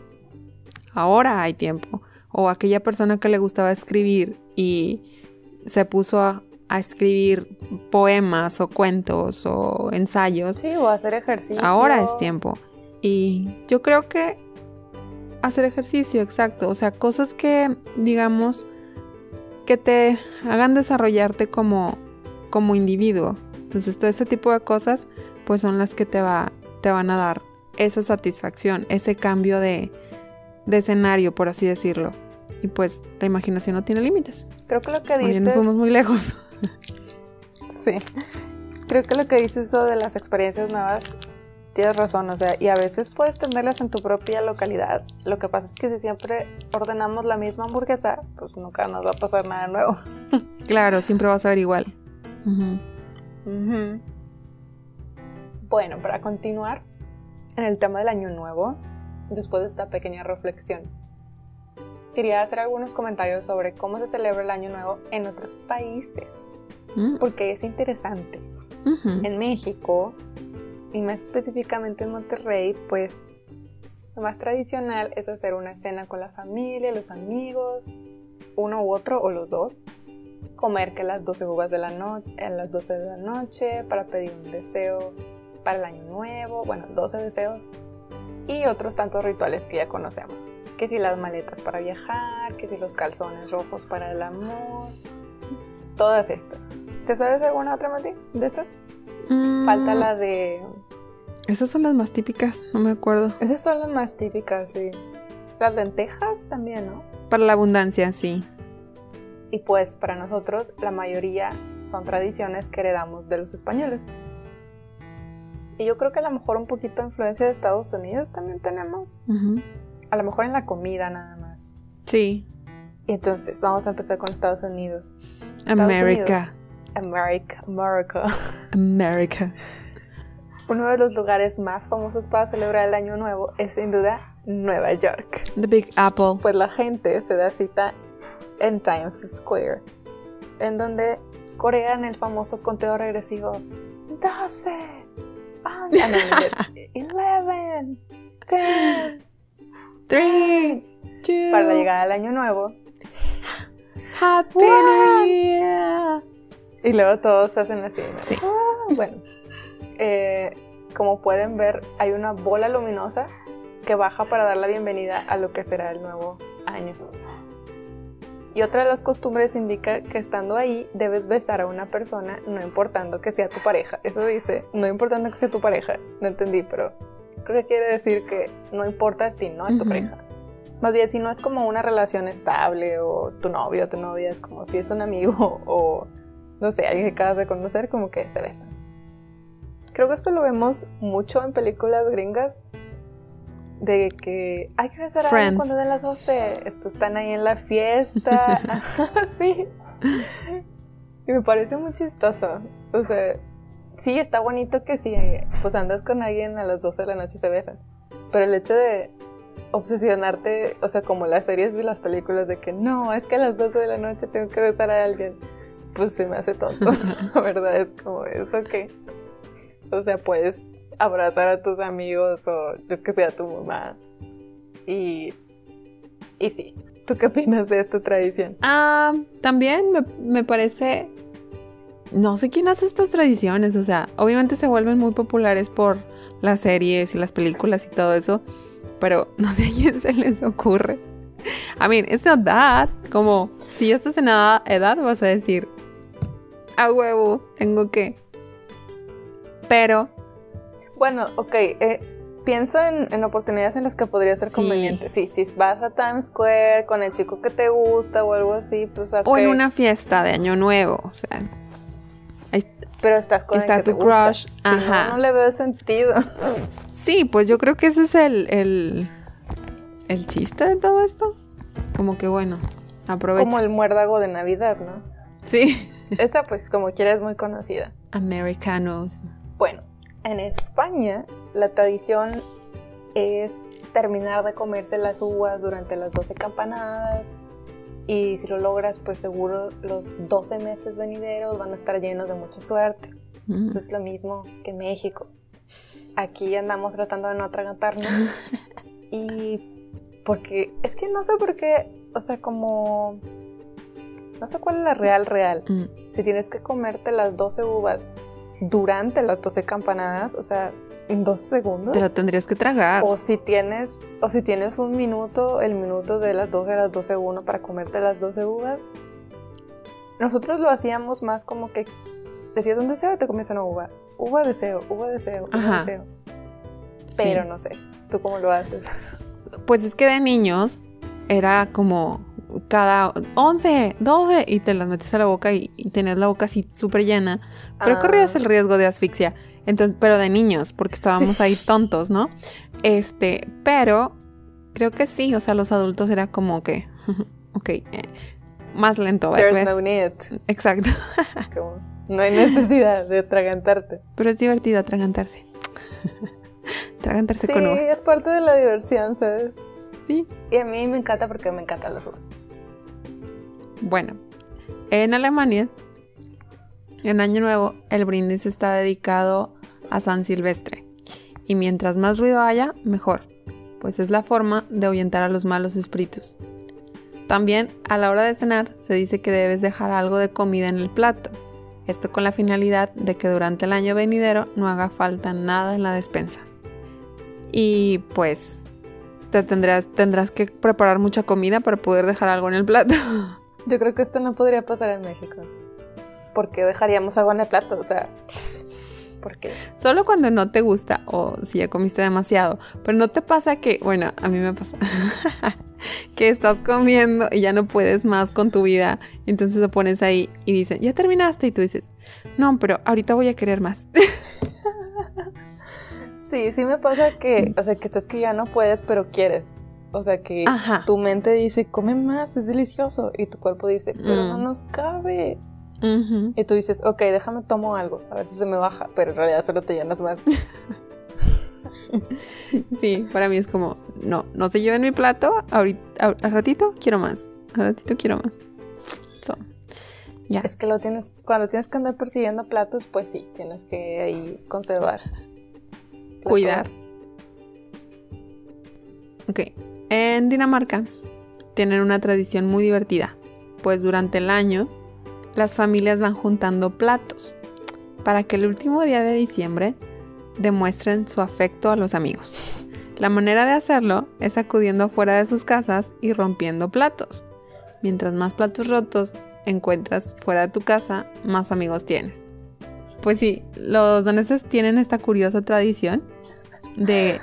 ahora hay tiempo. O aquella persona que le gustaba escribir y se puso a, a escribir poemas o cuentos o ensayos. Sí, o hacer ejercicio. Ahora es tiempo. Y yo creo que hacer ejercicio, exacto. O sea, cosas que, digamos, que te hagan desarrollarte como, como individuo. Entonces, todo ese tipo de cosas, pues son las que te, va, te van a dar esa satisfacción, ese cambio de, de escenario, por así decirlo. Y pues la imaginación no tiene límites. Creo que lo que dices... no fuimos muy lejos. sí. Creo que lo que dices eso de las experiencias nuevas tienes razón, o sea, y a veces puedes tenerlas en tu propia localidad. Lo que pasa es que si siempre ordenamos la misma hamburguesa, pues nunca nos va a pasar nada nuevo. claro, siempre vas a ver igual. Bueno, para continuar en el tema del año nuevo, después de esta pequeña reflexión, quería hacer algunos comentarios sobre cómo se celebra el año nuevo en otros países, mm. porque es interesante. En México y más específicamente en Monterrey, pues lo más tradicional es hacer una cena con la familia, los amigos, uno u otro o los dos, comer que las 12 uvas de la noche, en las 12 de la noche para pedir un deseo para el año nuevo, bueno, 12 deseos y otros tantos rituales que ya conocemos. Que si las maletas para viajar, que si los calzones rojos para el amor, todas estas. ¿Te sabes alguna otra, Mati, de estas? Falta mm. la de... Esas son las más típicas, no me acuerdo. Esas son las más típicas, sí. Las lentejas también, ¿no? Para la abundancia, sí. Y pues para nosotros la mayoría son tradiciones que heredamos de los españoles. Y yo creo que a lo mejor un poquito de influencia de Estados Unidos también tenemos. A lo mejor en la comida nada más. Sí. Y entonces vamos a empezar con Estados Unidos. América. America, America. America. Uno de los lugares más famosos para celebrar el Año Nuevo es sin duda Nueva York. The Big Apple. Pues la gente se da cita en Times Square, en donde corean el famoso conteo regresivo 12, 11, 10, 3, 2, para la llegada del Año Nuevo. Happy New Year. Y luego todos hacen así. Ah, bueno, eh, como pueden ver, hay una bola luminosa que baja para dar la bienvenida a lo que será el nuevo año. Y otra de las costumbres indica que estando ahí debes besar a una persona, no importando que sea tu pareja. Eso dice, no importando que sea tu pareja. No entendí, pero creo que quiere decir que no importa si no es tu pareja. Más bien, si no es como una relación estable o tu novio o tu novia, es como si es un amigo o no sé, alguien que acabas de conocer, como que se besan. Creo que esto lo vemos mucho en películas gringas. De que hay que besar a alguien cuando den las 12. Estos están ahí en la fiesta. sí. Y me parece muy chistoso. O sea, sí, está bonito que si pues andas con alguien a las 12 de la noche se besan. Pero el hecho de obsesionarte, o sea, como las series de las películas de que no, es que a las 12 de la noche tengo que besar a alguien pues se me hace tonto, la verdad es como eso que, o sea, puedes abrazar a tus amigos o lo que sea tu mamá y, y sí, ¿tú qué opinas de esta tradición? Ah, también me, me parece, no sé quién hace estas tradiciones, o sea, obviamente se vuelven muy populares por las series y las películas y todo eso, pero no sé a quién se les ocurre. I mean, it's not that. Como si ya estás en edad, vas a decir, a huevo, tengo que. Pero. Bueno, ok. Eh, pienso en, oportunidades en las que podría ser conveniente. Sí, si vas a Times Square con el chico que te gusta o algo así, pues O en una fiesta de Año Nuevo, o sea. pero estás con está el que tu te crush. Ajá. no, no, le veo sentido. Sí, pues yo creo que ese es el, el, el chiste de todo esto. Como que bueno, aprovecha. Como el muérdago de Navidad, ¿no? Sí. Esa pues como quiera es muy conocida. Americanos. Bueno, en España la tradición es terminar de comerse las uvas durante las 12 campanadas Y si lo logras, pues seguro los 12 meses venideros van a estar llenos de mucha suerte. Mm. Eso es lo mismo que en México. Aquí andamos tratando de no atragantarnos. y porque es que no sé por qué, o sea, como... No sé cuál es la real real. Mm. Si tienes que comerte las 12 uvas durante las 12 campanadas, o sea, en 12 segundos. Te lo tendrías que tragar. O si tienes, o si tienes un minuto, el minuto de las 12 a las 12 uno para comerte las 12 uvas. Nosotros lo hacíamos más como que decías un deseo y te comías una uva. Uva deseo, uva deseo, uva Ajá. deseo. Sí. Pero no sé, ¿tú cómo lo haces? Pues es que de niños era como cada 11, 12 y te las metes a la boca y, y tenías la boca así súper llena. Pero Ah. corrías el riesgo de asfixia. Entonces, pero de niños, porque estábamos ahí tontos, ¿no? Este, pero creo que sí, o sea, los adultos era como que, ok, eh, más lento, ¿ves? no need. Exacto. Como, no hay necesidad de atragantarte. Pero es divertido atragantarse. atragantarse Sí, con uva. es parte de la diversión, ¿sabes? Sí. Y a mí me encanta porque me encantan las uvas. Bueno, en Alemania, en Año Nuevo, el brindis está dedicado a San Silvestre. Y mientras más ruido haya, mejor, pues es la forma de ahuyentar a los malos espíritus. También, a la hora de cenar, se dice que debes dejar algo de comida en el plato. Esto con la finalidad de que durante el año venidero no haga falta nada en la despensa. Y pues te tendrás, tendrás que preparar mucha comida para poder dejar algo en el plato. Yo creo que esto no podría pasar en México. Porque dejaríamos algo en el plato, o sea, ¿por qué? Solo cuando no te gusta o si ya comiste demasiado. Pero no te pasa que, bueno, a mí me pasa que estás comiendo y ya no puedes más con tu vida. Entonces lo pones ahí y dicen, ya terminaste. Y tú dices, no, pero ahorita voy a querer más. Sí, sí me pasa que, o sea, que estás que ya no puedes, pero quieres. O sea, que Ajá. tu mente dice, come más, es delicioso. Y tu cuerpo dice, pero no Mm. nos cabe. Y tú dices, ok, déjame tomo algo, a ver si se me baja. Pero en realidad solo te llenas más. Sí, para mí es como, no, no se lleven mi plato. Ahorita, al ratito quiero más. Al ratito quiero más. So, ya. es que lo tienes, cuando tienes que andar persiguiendo platos, pues sí, tienes que ahí conservar. Cuidar. Ok. En Dinamarca tienen una tradición muy divertida, pues durante el año las familias van juntando platos para que el último día de diciembre demuestren su afecto a los amigos. La manera de hacerlo es acudiendo afuera de sus casas y rompiendo platos. Mientras más platos rotos encuentras fuera de tu casa, más amigos tienes. Pues sí, los daneses tienen esta curiosa tradición de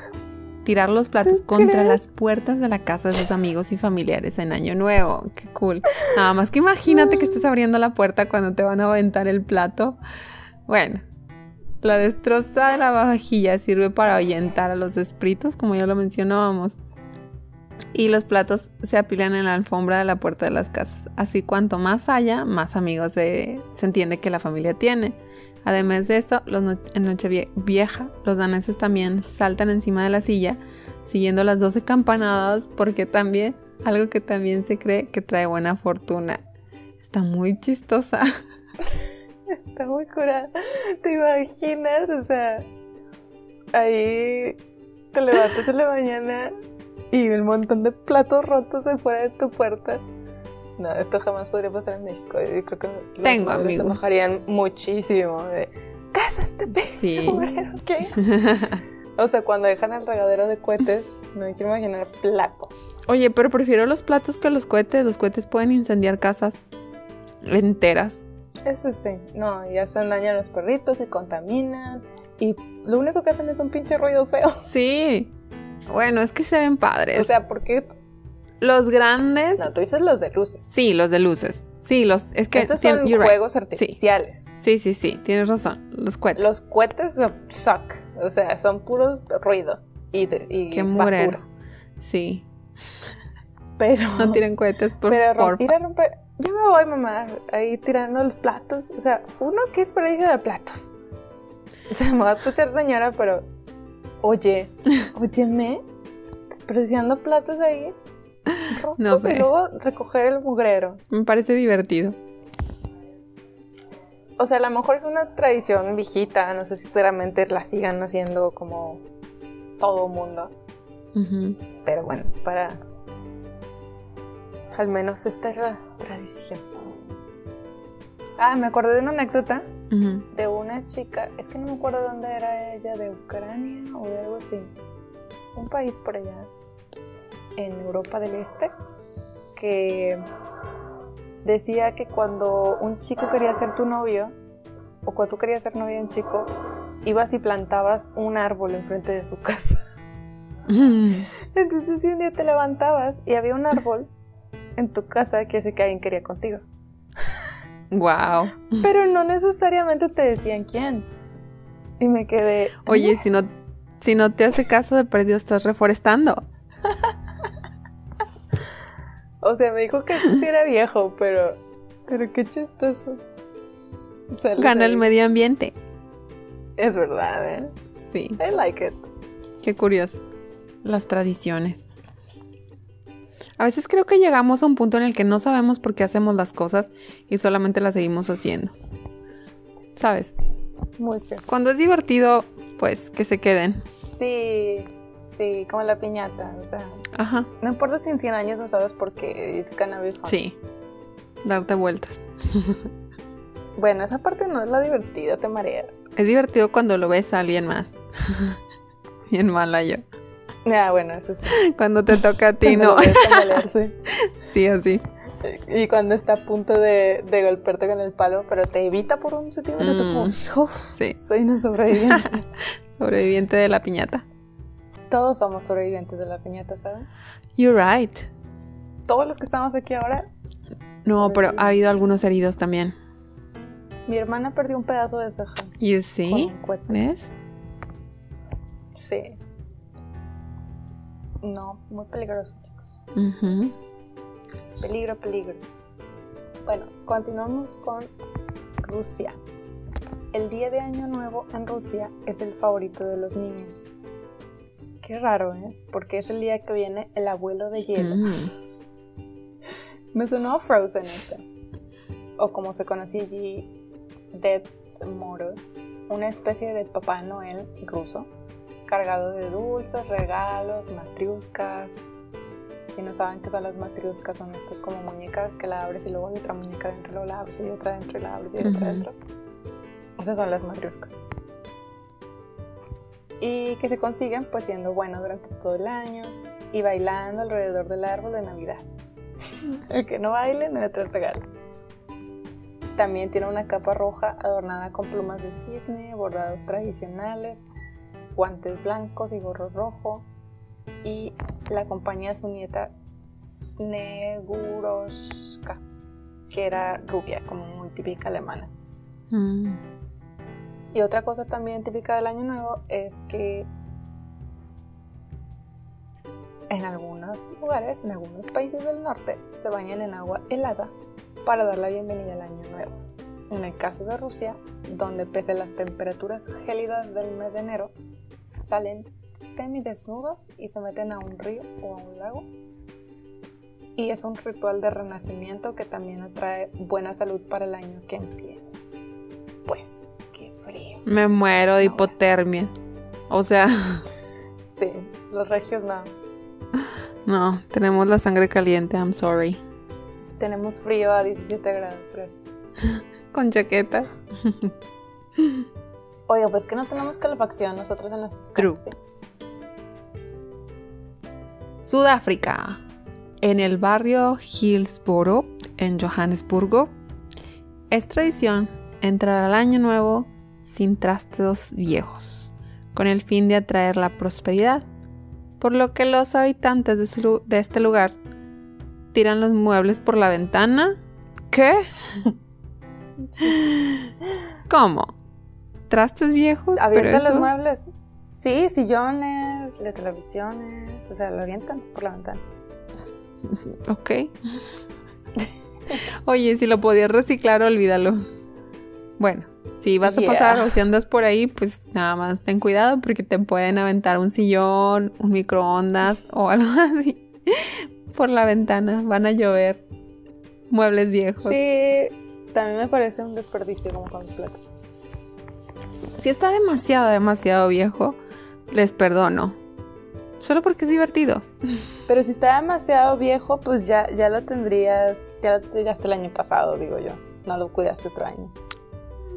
tirar los platos ¿Tú contra crees? las puertas de la casa de sus amigos y familiares en Año Nuevo. Qué cool. Nada más que imagínate que estés abriendo la puerta cuando te van a aventar el plato. Bueno, la destroza de la vajilla sirve para ahuyentar a los espíritus, como ya lo mencionábamos. Y los platos se apilan en la alfombra de la puerta de las casas. Así cuanto más haya, más amigos se entiende que la familia tiene. Además de esto, los no- en Nochevieja, los daneses también saltan encima de la silla, siguiendo las 12 campanadas, porque también, algo que también se cree que trae buena fortuna. Está muy chistosa. Está muy curada. ¿Te imaginas? O sea, ahí te levantas en la mañana y un montón de platos rotos afuera de tu puerta. No, esto jamás podría pasar en México. Yo creo que los Tengo padres se amigos. enojarían muchísimo de ¿Qué es este Sí. ¿Qué? O sea, cuando dejan el regadero de cohetes, no me quiero imaginar plato. Oye, pero prefiero los platos que los cohetes. Los cohetes pueden incendiar casas enteras. Eso sí, no, ya se dañan los perritos, se contaminan y lo único que hacen es un pinche ruido feo. Sí. Bueno, es que se ven padres. O sea, ¿por qué? Los grandes. No, tú dices los de luces. Sí, los de luces. Sí, los. Es que. Estos son right. juegos artificiales. Sí, sí, sí. Tienes razón. Los cohetes. Los cohetes suck. O sea, son puro ruido y, y Qué basura. Sí. Pero, No tiren cohetes, por favor. ir a romper. Yo me voy, mamá, ahí tirando los platos. O sea, uno que es desperdicio de platos. O sea, me va a escuchar señora, pero. Oye, óyeme, desperdiciando platos ahí. Rotos No sé. y luego recoger el mugrero. Me parece divertido. O sea, a lo mejor es una tradición viejita, no sé si sinceramente la sigan haciendo como todo mundo. Pero bueno, es para... Al menos esta es la tradición. Ah, me acordé de una anécdota de una chica, es que no me acuerdo de dónde era ella, de Ucrania o de algo así. Un país por allá, en Europa del Este, que decía que cuando un chico quería ser tu novio, o cuando tú querías ser novia de un chico, ibas y plantabas un árbol enfrente de su casa. Entonces si un día te levantabas y había un árbol en tu casa, que sé que alguien quería contigo. Wow. Pero no necesariamente te decían quién. Y me quedé. Oye, si no, si no te hace caso de perdido, estás reforestando. O sea, me dijo que sí era viejo, pero. Pero qué chistoso. Sale Gana el medio ambiente. Es verdad, ¿eh? Sí, I like it. qué curioso. Las tradiciones. A veces creo que llegamos a un punto en el que no sabemos por qué hacemos las cosas y solamente las seguimos haciendo. ¿Sabes? Muy cierto. Cuando es divertido, pues que se queden. Sí, sí, como la piñata. O sea, Ajá. no importa si en 100 años no sabes por qué. It's gonna be fun. Sí. Darte vueltas. Bueno, esa parte no es la divertida, te mareas. Es divertido cuando lo ves a alguien más. Bien mala yo. Ah, bueno, eso sí. Cuando te toca a ti, no. Sí, así. Y cuando está a punto de, de golpearte con el palo, pero te evita por un centímetro, Mm. como, "Uf, Sí. soy una sobreviviente. Sobreviviente de la piñata. Todos somos sobrevivientes de la piñata, ¿saben? You're right. Todos los que estamos aquí ahora, No, pero ha habido algunos heridos también. mi hermana perdió un pedazo de ceja ¿Y con sí? un cohete. ¿Ves? Sí. No, muy peligroso, chicos. Peligro, peligro. Bueno, continuamos con Rusia. El día de Año Nuevo en Rusia es el favorito de los niños. Qué raro, ¿eh? Porque es el día que viene el abuelo de hielo. Mm. Me sonó Frozen este. O como se conocía allí, Dead Moros. Una especie de Papá Noel ruso. Cargado de dulces, regalos, matriuscas. Si no saben qué son las matriuscas, son estas como muñecas que la abres y luego hay otra muñeca dentro, luego la abres y otra dentro y la abres y otra dentro. Esas son las matriuscas. Y que se consiguen pues siendo buenos durante todo el año y bailando alrededor del árbol de Navidad. El que no baile no le trae regalo. También tiene una capa roja adornada con plumas de cisne, bordados tradicionales, guantes blancos y gorro rojo. Y la acompaña a su nieta Sneguroshka, que era rubia, como muy típica alemana. Mm. Y otra cosa también típica del Año Nuevo es que en algunos lugares, en algunos países del norte, se bañan en agua helada para dar la bienvenida al Año Nuevo. En el caso de Rusia, donde pese a las temperaturas gélidas del mes de enero, salen semidesnudos y se meten a un río o a un lago. Y es un ritual de renacimiento que también atrae buena salud para el año que empieza. Pues. Me muero de hipotermia. O sea, Sí, los regios no. no, tenemos la sangre caliente, I'm sorry. Tenemos frío a 17 grados frescos. Con chaquetas. Oye, pues que no tenemos calefacción nosotros en nuestras True. casas. ¿sí? Sudáfrica. En el barrio Hillsborough, en Johannesburgo, es tradición entrar al año nuevo sin trastos viejos, con el fin de atraer la prosperidad, por lo que los habitantes de, su lu- de este lugar tiran los muebles por la ventana. ¿Qué? ¿Cómo? ¿Trastes viejos? ¿Avientan los muebles? Sí, sillones, de televisiones, o sea, lo avientan por la ventana. Ok. Oye, si lo podías reciclar, olvídalo. Bueno, si vas a Yeah. pasar o si andas por ahí, pues nada más ten cuidado porque te pueden aventar un sillón, un microondas o algo así. por la ventana, van a llover muebles viejos. Sí, también me parece un desperdicio como con los platos. Si está demasiado, demasiado viejo, les perdono. Solo porque es divertido. Pero si está demasiado viejo, pues ya, ya lo tendrías, ya lo tendrías el año pasado, digo yo. No lo cuidaste otro año.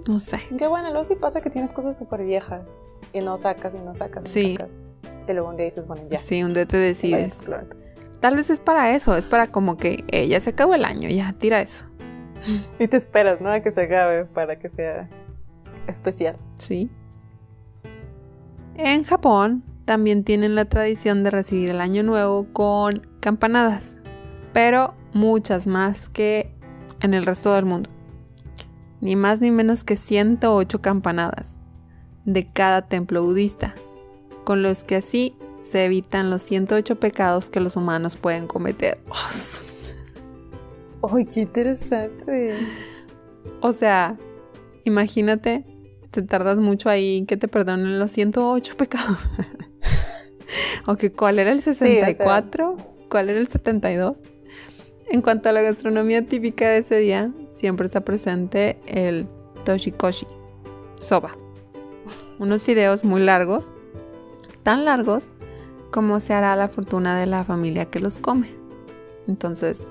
No sé. Qué bueno, luego sí pasa que tienes cosas súper viejas y no sacas y no sacas y Sí. no sacas. Y luego un día dices, bueno, ya. Sí, un día te decides. Tal vez es para eso, es para como que eh, ya se acabó el año, ya tira eso. Y te esperas, ¿no? A que se acabe para que sea especial. Sí. En Japón también tienen la tradición de recibir el año nuevo con campanadas, pero muchas más que en el resto del mundo. Ni más ni menos que 108 campanadas de cada templo budista, con los que así se evitan los 108 pecados que los humanos pueden cometer. ¡Ay, qué interesante! O sea, imagínate, te tardas mucho ahí que te perdonen los 108 pecados. o que cuál era el o sea- 64, cuál era el 72. En cuanto a la gastronomía típica de ese día, siempre está presente el toshikoshi, soba. Unos fideos muy largos, tan largos como se hará la fortuna de la familia que los come. Entonces,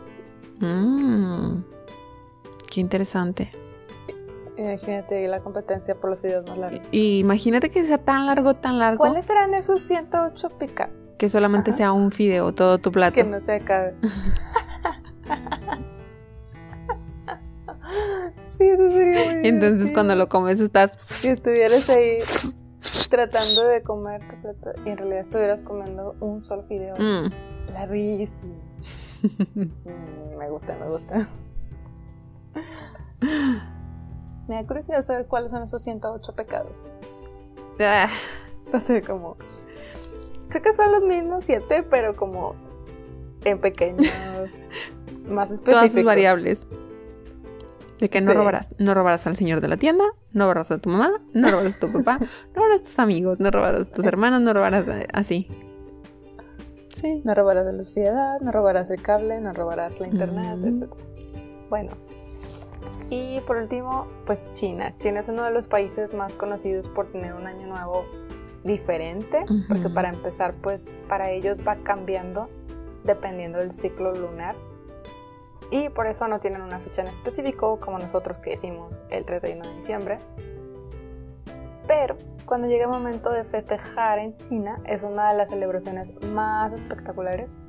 mmm, qué interesante. Imagínate la competencia por los videos más largos. Y imagínate que sea tan largo, tan largo, ¿Cuáles serán esos 108 pica? que solamente Ajá. sea un fideo todo tu plato. Que no se acabe. sí, eso sería muy Entonces cuando lo comes estás... Si estuvieras ahí tratando de comer tu plato y en realidad estuvieras comiendo un solo fideo mm. larguísimo. Mm, me gusta, me gusta. Me da curiosidad saber cuáles son esos 108 pecados. Ah, O sea, como. Creo que son los mismos siete, pero como en pequeños, más específicos. todas sus variables. De que no Sí. robarás. No robarás al señor de la tienda, no robarás a tu mamá, no robarás a tu papá, no robarás a tus amigos, no robarás a tus hermanos, no robarás a- así. Sí. No robarás la sociedad, no robarás el cable, no robarás la internet, Mm. etc. Bueno. Y por último, pues China. China es uno de los países más conocidos por tener un año nuevo diferente, porque para empezar, pues para ellos va cambiando dependiendo del ciclo lunar. Y por eso no tienen una fecha en específico, como nosotros que decimos el 31 de diciembre. Pero cuando llega el momento de festejar en China, es una de las celebraciones más espectaculares,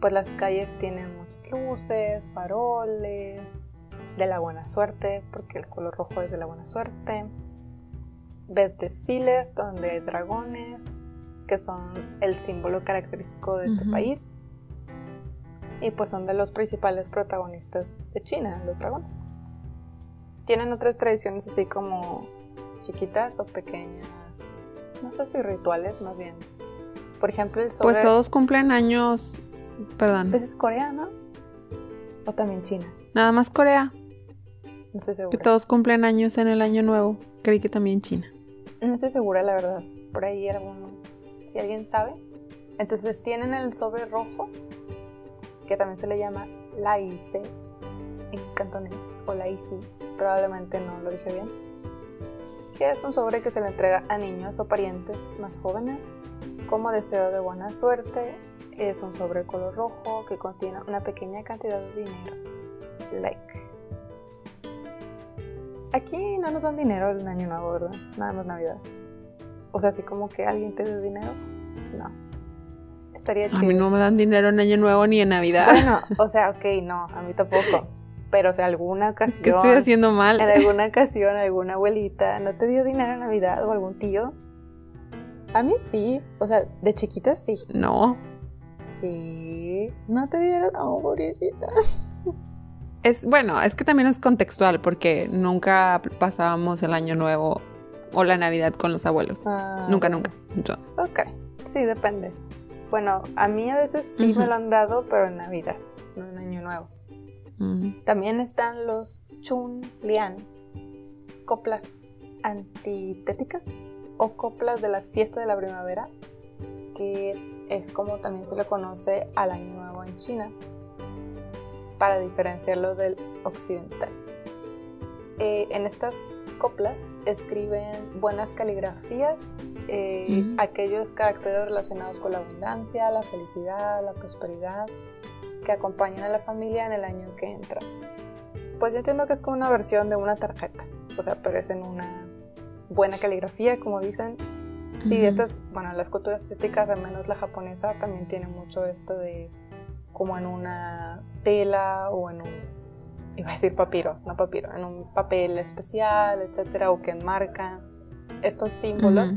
pues las calles tienen muchas luces, faroles, de la buena suerte, porque el color rojo es de la buena suerte. Ves desfiles donde hay dragones, que son el símbolo característico de este Ujú. país. Y pues son de los principales protagonistas de China, los dragones. Tienen otras tradiciones así como chiquitas o pequeñas, no sé si rituales más bien. Por ejemplo, el sobre... Pues todos cumplen años. Perdón. ¿Ves es coreano? ¿O también China? Nada más Corea. No estoy Que segura. todos cumplen años en el año nuevo. Creí que también China. No estoy segura, la verdad. Por ahí alguno. Si alguien sabe. Entonces tienen el sobre rojo, que también se le llama laice en cantonés, o laici. Probablemente no lo dije bien. Que es un sobre que se le entrega a niños o parientes más jóvenes como deseo de buena suerte. Es un sobre color rojo que contiene una pequeña cantidad de dinero. Like. Aquí no nos dan dinero el año nuevo, ¿verdad? Nada más Navidad. O sea, así como que alguien te dé dinero. No. Estaría A chido. mí no me dan dinero en año nuevo ni en Navidad. Bueno, o sea, ok, no, a mí tampoco. Pero, o sea, alguna ocasión. ¿Qué estoy haciendo mal? En alguna ocasión, alguna abuelita no te dio dinero en Navidad o algún tío. A mí sí. O sea, de chiquita sí. No. Sí. No te dieron. Oh, pobrecita. Es bueno, es que también es contextual porque nunca pasábamos el año nuevo o la Navidad con los abuelos. Ah, nunca, nunca. Yo- Ok, sí, depende. Bueno, a mí a veces sí me lo han dado, pero en Navidad, no en Año Nuevo. Mm. También están los Chun Lian, coplas antitéticas o coplas de la fiesta de la primavera, que es como también se le conoce al Año Nuevo en China para diferenciarlo del occidental. Eh, en estas coplas escriben buenas caligrafías, eh, aquellos caracteres relacionados con la abundancia, la felicidad, la prosperidad, que acompañan a la familia en el año que entra. Pues yo entiendo que es como una versión de una tarjeta, o sea, pero es en una buena caligrafía, como dicen. Sí, estas, bueno, las culturas asiáticas, al menos la japonesa, también tiene mucho esto de como en una tela o en un iba a decir papiro, no papiro, en un papel especial, etcétera, o que enmarcan estos símbolos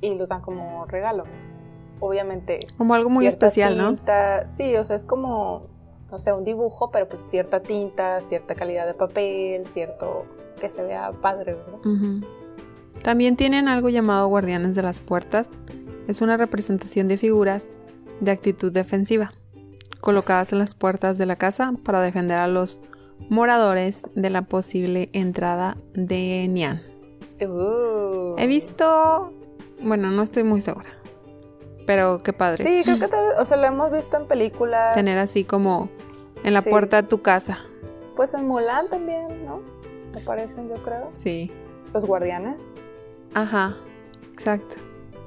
y los dan como regalo. Obviamente. Como algo muy especial, tinta, ¿no? Sí, o sea, es como, no sé, un dibujo, pero pues cierta tinta, cierta calidad de papel, cierto que se vea padre, ¿verdad? También tienen algo llamado guardianes de las puertas. Es una representación de figuras de actitud defensiva colocadas en las puertas de la casa para defender a los moradores de la posible entrada de Nian. Uh. He visto, bueno, no estoy muy segura, pero qué padre. Sí, creo que tal o sea, lo hemos visto en películas. Tener así como en la puerta de tu casa. Pues en Mulan también, ¿no? Me parecen, yo creo. Sí. Los guardianes. Ajá, exacto.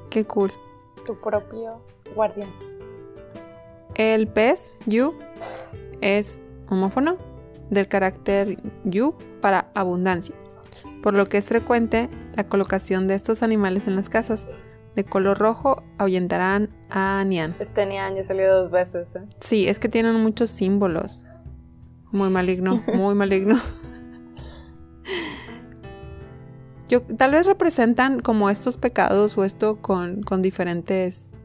Qué cool. Tu propio guardián. El pez yu es homófono del carácter yu para abundancia, por lo que es frecuente la colocación de estos animales en las casas. De color rojo ahuyentarán a Nian. Este Nian ya salió dos veces. ¿eh? Sí, es que tienen muchos símbolos. Muy maligno, muy maligno. Yo, tal vez representan como estos pecados o esto con, con diferentes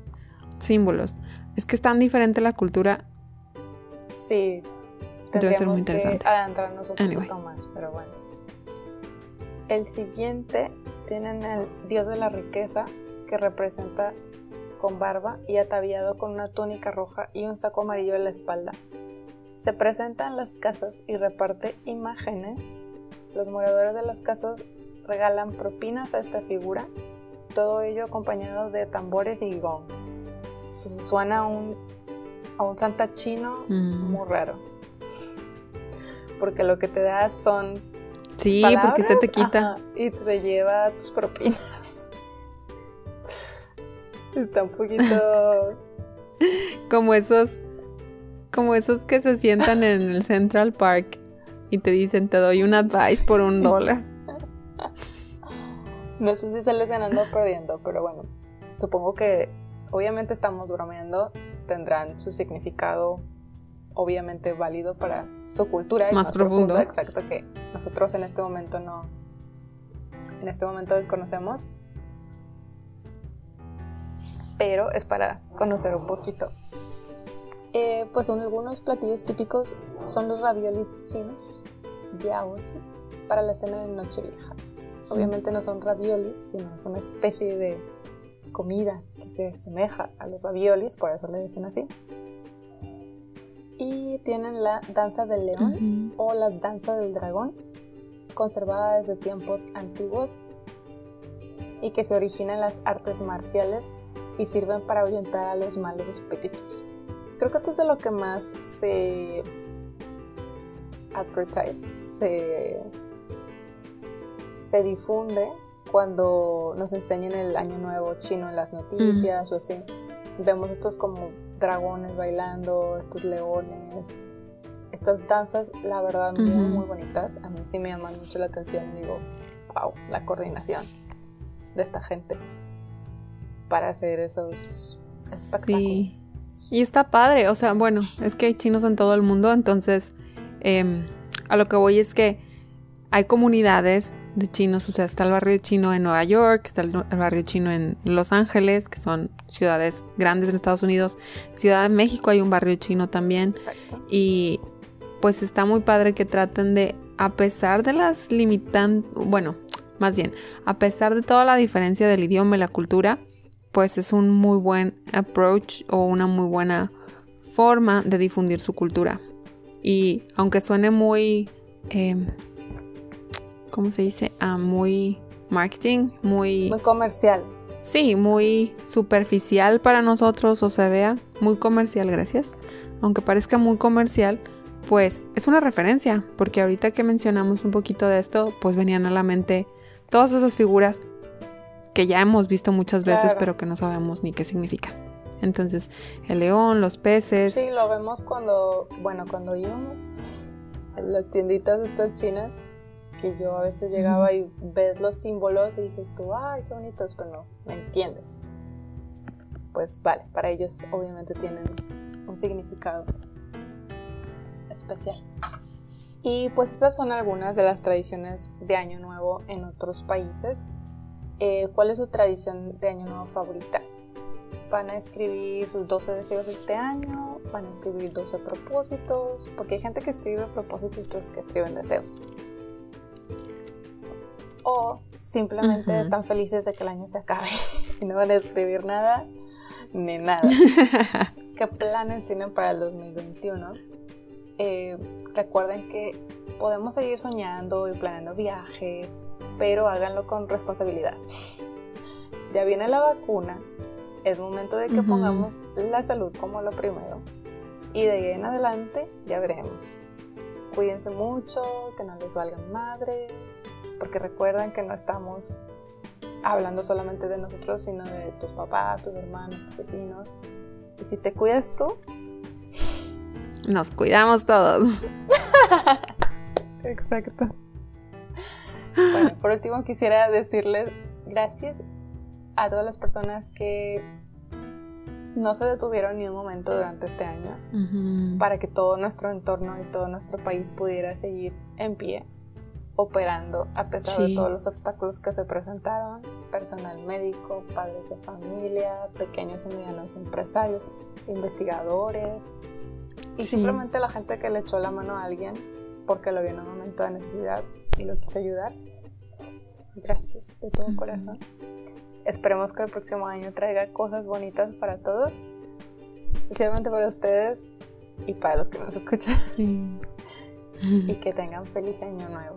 símbolos. Es que es tan diferente la cultura. Sí. Debe ser muy interesante. Que adentrarnos un poquito más, pero bueno. El siguiente tienen el dios de la riqueza que representa con barba y ataviado con una túnica roja y un saco amarillo en la espalda. Se presenta en las casas y reparte imágenes. Los moradores de las casas regalan propinas a esta figura, todo ello acompañado de tambores y gongs. Pues, suena a un, a un santa chino mm. muy raro. Porque lo que te da son. Sí, porque este te quita. y te lleva tus propinas. Está un poquito. como esos. Como esos que se sientan en el Central Park y te dicen, te doy un advice por un dólar. no sé si se les andando perdiendo, pero bueno, supongo que obviamente estamos bromeando, tendrán su significado obviamente válido para su cultura. Más, profundo. Exacto, que nosotros en este momento no, en este momento desconocemos. Pero es para conocer un poquito. Eh, pues son algunos platillos típicos son los raviolis chinos, yaozi, para la cena de Nochevieja. Obviamente no son raviolis, sino es una especie de comida que se asemeja a los raviolis, por eso le dicen así. Y tienen la danza del león o la danza del dragón, conservada desde tiempos antiguos y que se origina en las artes marciales y sirven para ahuyentar a los malos espíritus. Creo que esto es de lo que más se advertise, se, se difunde cuando nos enseñan el año nuevo chino en las noticias o así. Vemos estos como dragones bailando, estos leones, estas danzas, la verdad, muy, muy bonitas. A mí sí me llaman mucho la atención y digo, wow, la coordinación de esta gente para hacer esos espectáculos. Sí. Y está padre, o sea, bueno, es que hay chinos en todo el mundo, entonces em, a lo que voy es que hay comunidades de chinos, o sea, está el barrio chino en Nueva York, está el, barrio chino en Los Ángeles, que son ciudades grandes en Estados Unidos. Ciudad de México hay un barrio chino también. Exacto. Y pues está muy padre que traten de, a pesar de las limitantes, bueno, más bien, a pesar de toda la diferencia del idioma y la cultura, pues es un muy buen approach o una muy buena forma de difundir su cultura. Y aunque suene muy... Em, ¿cómo se dice? Ah, muy marketing, muy... Muy comercial. sí, muy superficial para nosotros o se vea muy comercial, gracias. Aunque parezca muy comercial, pues es una referencia, porque ahorita que mencionamos un poquito de esto, pues venían a la mente todas esas figuras que ya hemos visto muchas veces, pero que no sabemos ni qué significan. Entonces, el león, los peces. Sí, lo vemos cuando, bueno, cuando íbamos en las tienditas estas chinas, que yo a veces llegaba y ves los símbolos y dices tú, ay, qué bonitos, pero no, ¿me entiendes? Pues vale, para ellos obviamente tienen un significado especial. Y pues estas son algunas de las tradiciones de Año Nuevo en otros países. Eh, ¿Cuál es su tradición de Año Nuevo favorita? Van a escribir sus 12 deseos este año, van a escribir 12 propósitos, porque hay gente que escribe propósitos y otros que escriben deseos o simplemente están felices de que el año se acabe y no van a escribir nada ni nada. ¿Qué planes tienen para el 2021? Eh, recuerden que podemos seguir soñando y planeando viajes, pero háganlo con responsabilidad. Ya viene la vacuna, es momento de que pongamos la salud como lo primero y de ahí en adelante ya veremos. Cuídense mucho, que no les valgan madre, porque recuerden que no estamos hablando solamente de nosotros, sino de tus papás, tus hermanos, tus vecinos. Y si te cuidas tú, nos cuidamos todos. Exacto. Bueno, por último quisiera decirles gracias a todas las personas que no se detuvieron ni un momento durante este año para que todo nuestro entorno y todo nuestro país pudiera seguir en pie operando a pesar de todos los obstáculos que se presentaron, personal médico, padres de familia, pequeños y medianos empresarios, investigadores y simplemente la gente que le echó la mano a alguien porque lo vio en un momento de necesidad y lo quiso ayudar. Gracias de todo corazón. Esperemos que el próximo año traiga cosas bonitas para todos, especialmente para ustedes y para los que nos escuchan. Sí y que tengan feliz año nuevo.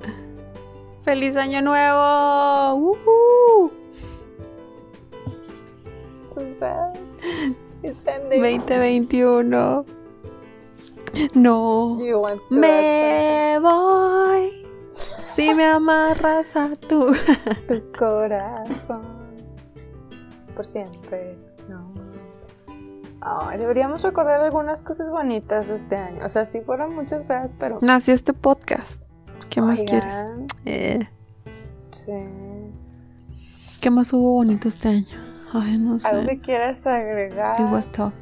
¡Feliz año nuevo! ¡Woohoo! 2021. No. Me voy. Si me amarras a tu, tu corazón. Por siempre. No deberíamos recordar algunas cosas bonitas este año. O sea, si fueron muchas feas, pero. Nació este podcast. ¿Qué más quieres? Eh. Sí. ¿Qué más hubo bonito este año? Ay, no sé. ¿Algo que quieras agregar? It was tough.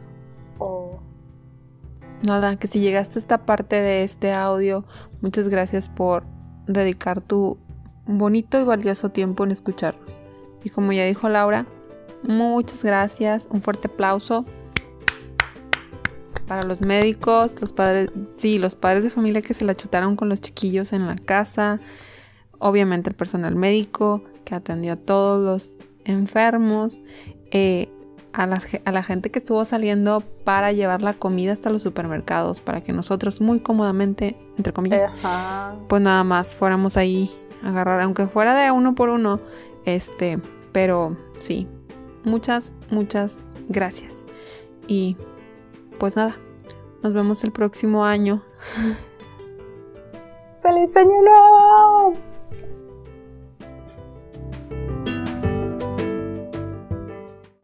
Nada, que si llegaste a esta parte de este audio, muchas gracias por dedicar tu bonito y valioso tiempo en escucharnos. Y como ya dijo Laura, muchas gracias, un fuerte aplauso para los médicos, los padres, sí, los padres de familia que se la chutaron con los chiquillos en la casa, obviamente el personal médico que atendió a todos los enfermos, eh, a, a, la gente que estuvo saliendo para llevar la comida hasta los supermercados, para que nosotros muy cómodamente, entre comillas, pues nada más fuéramos ahí a agarrar, aunque fuera de uno por uno, este, pero sí, muchas, muchas gracias. Y pues nada, nos vemos el próximo año. ¡Feliz año nuevo!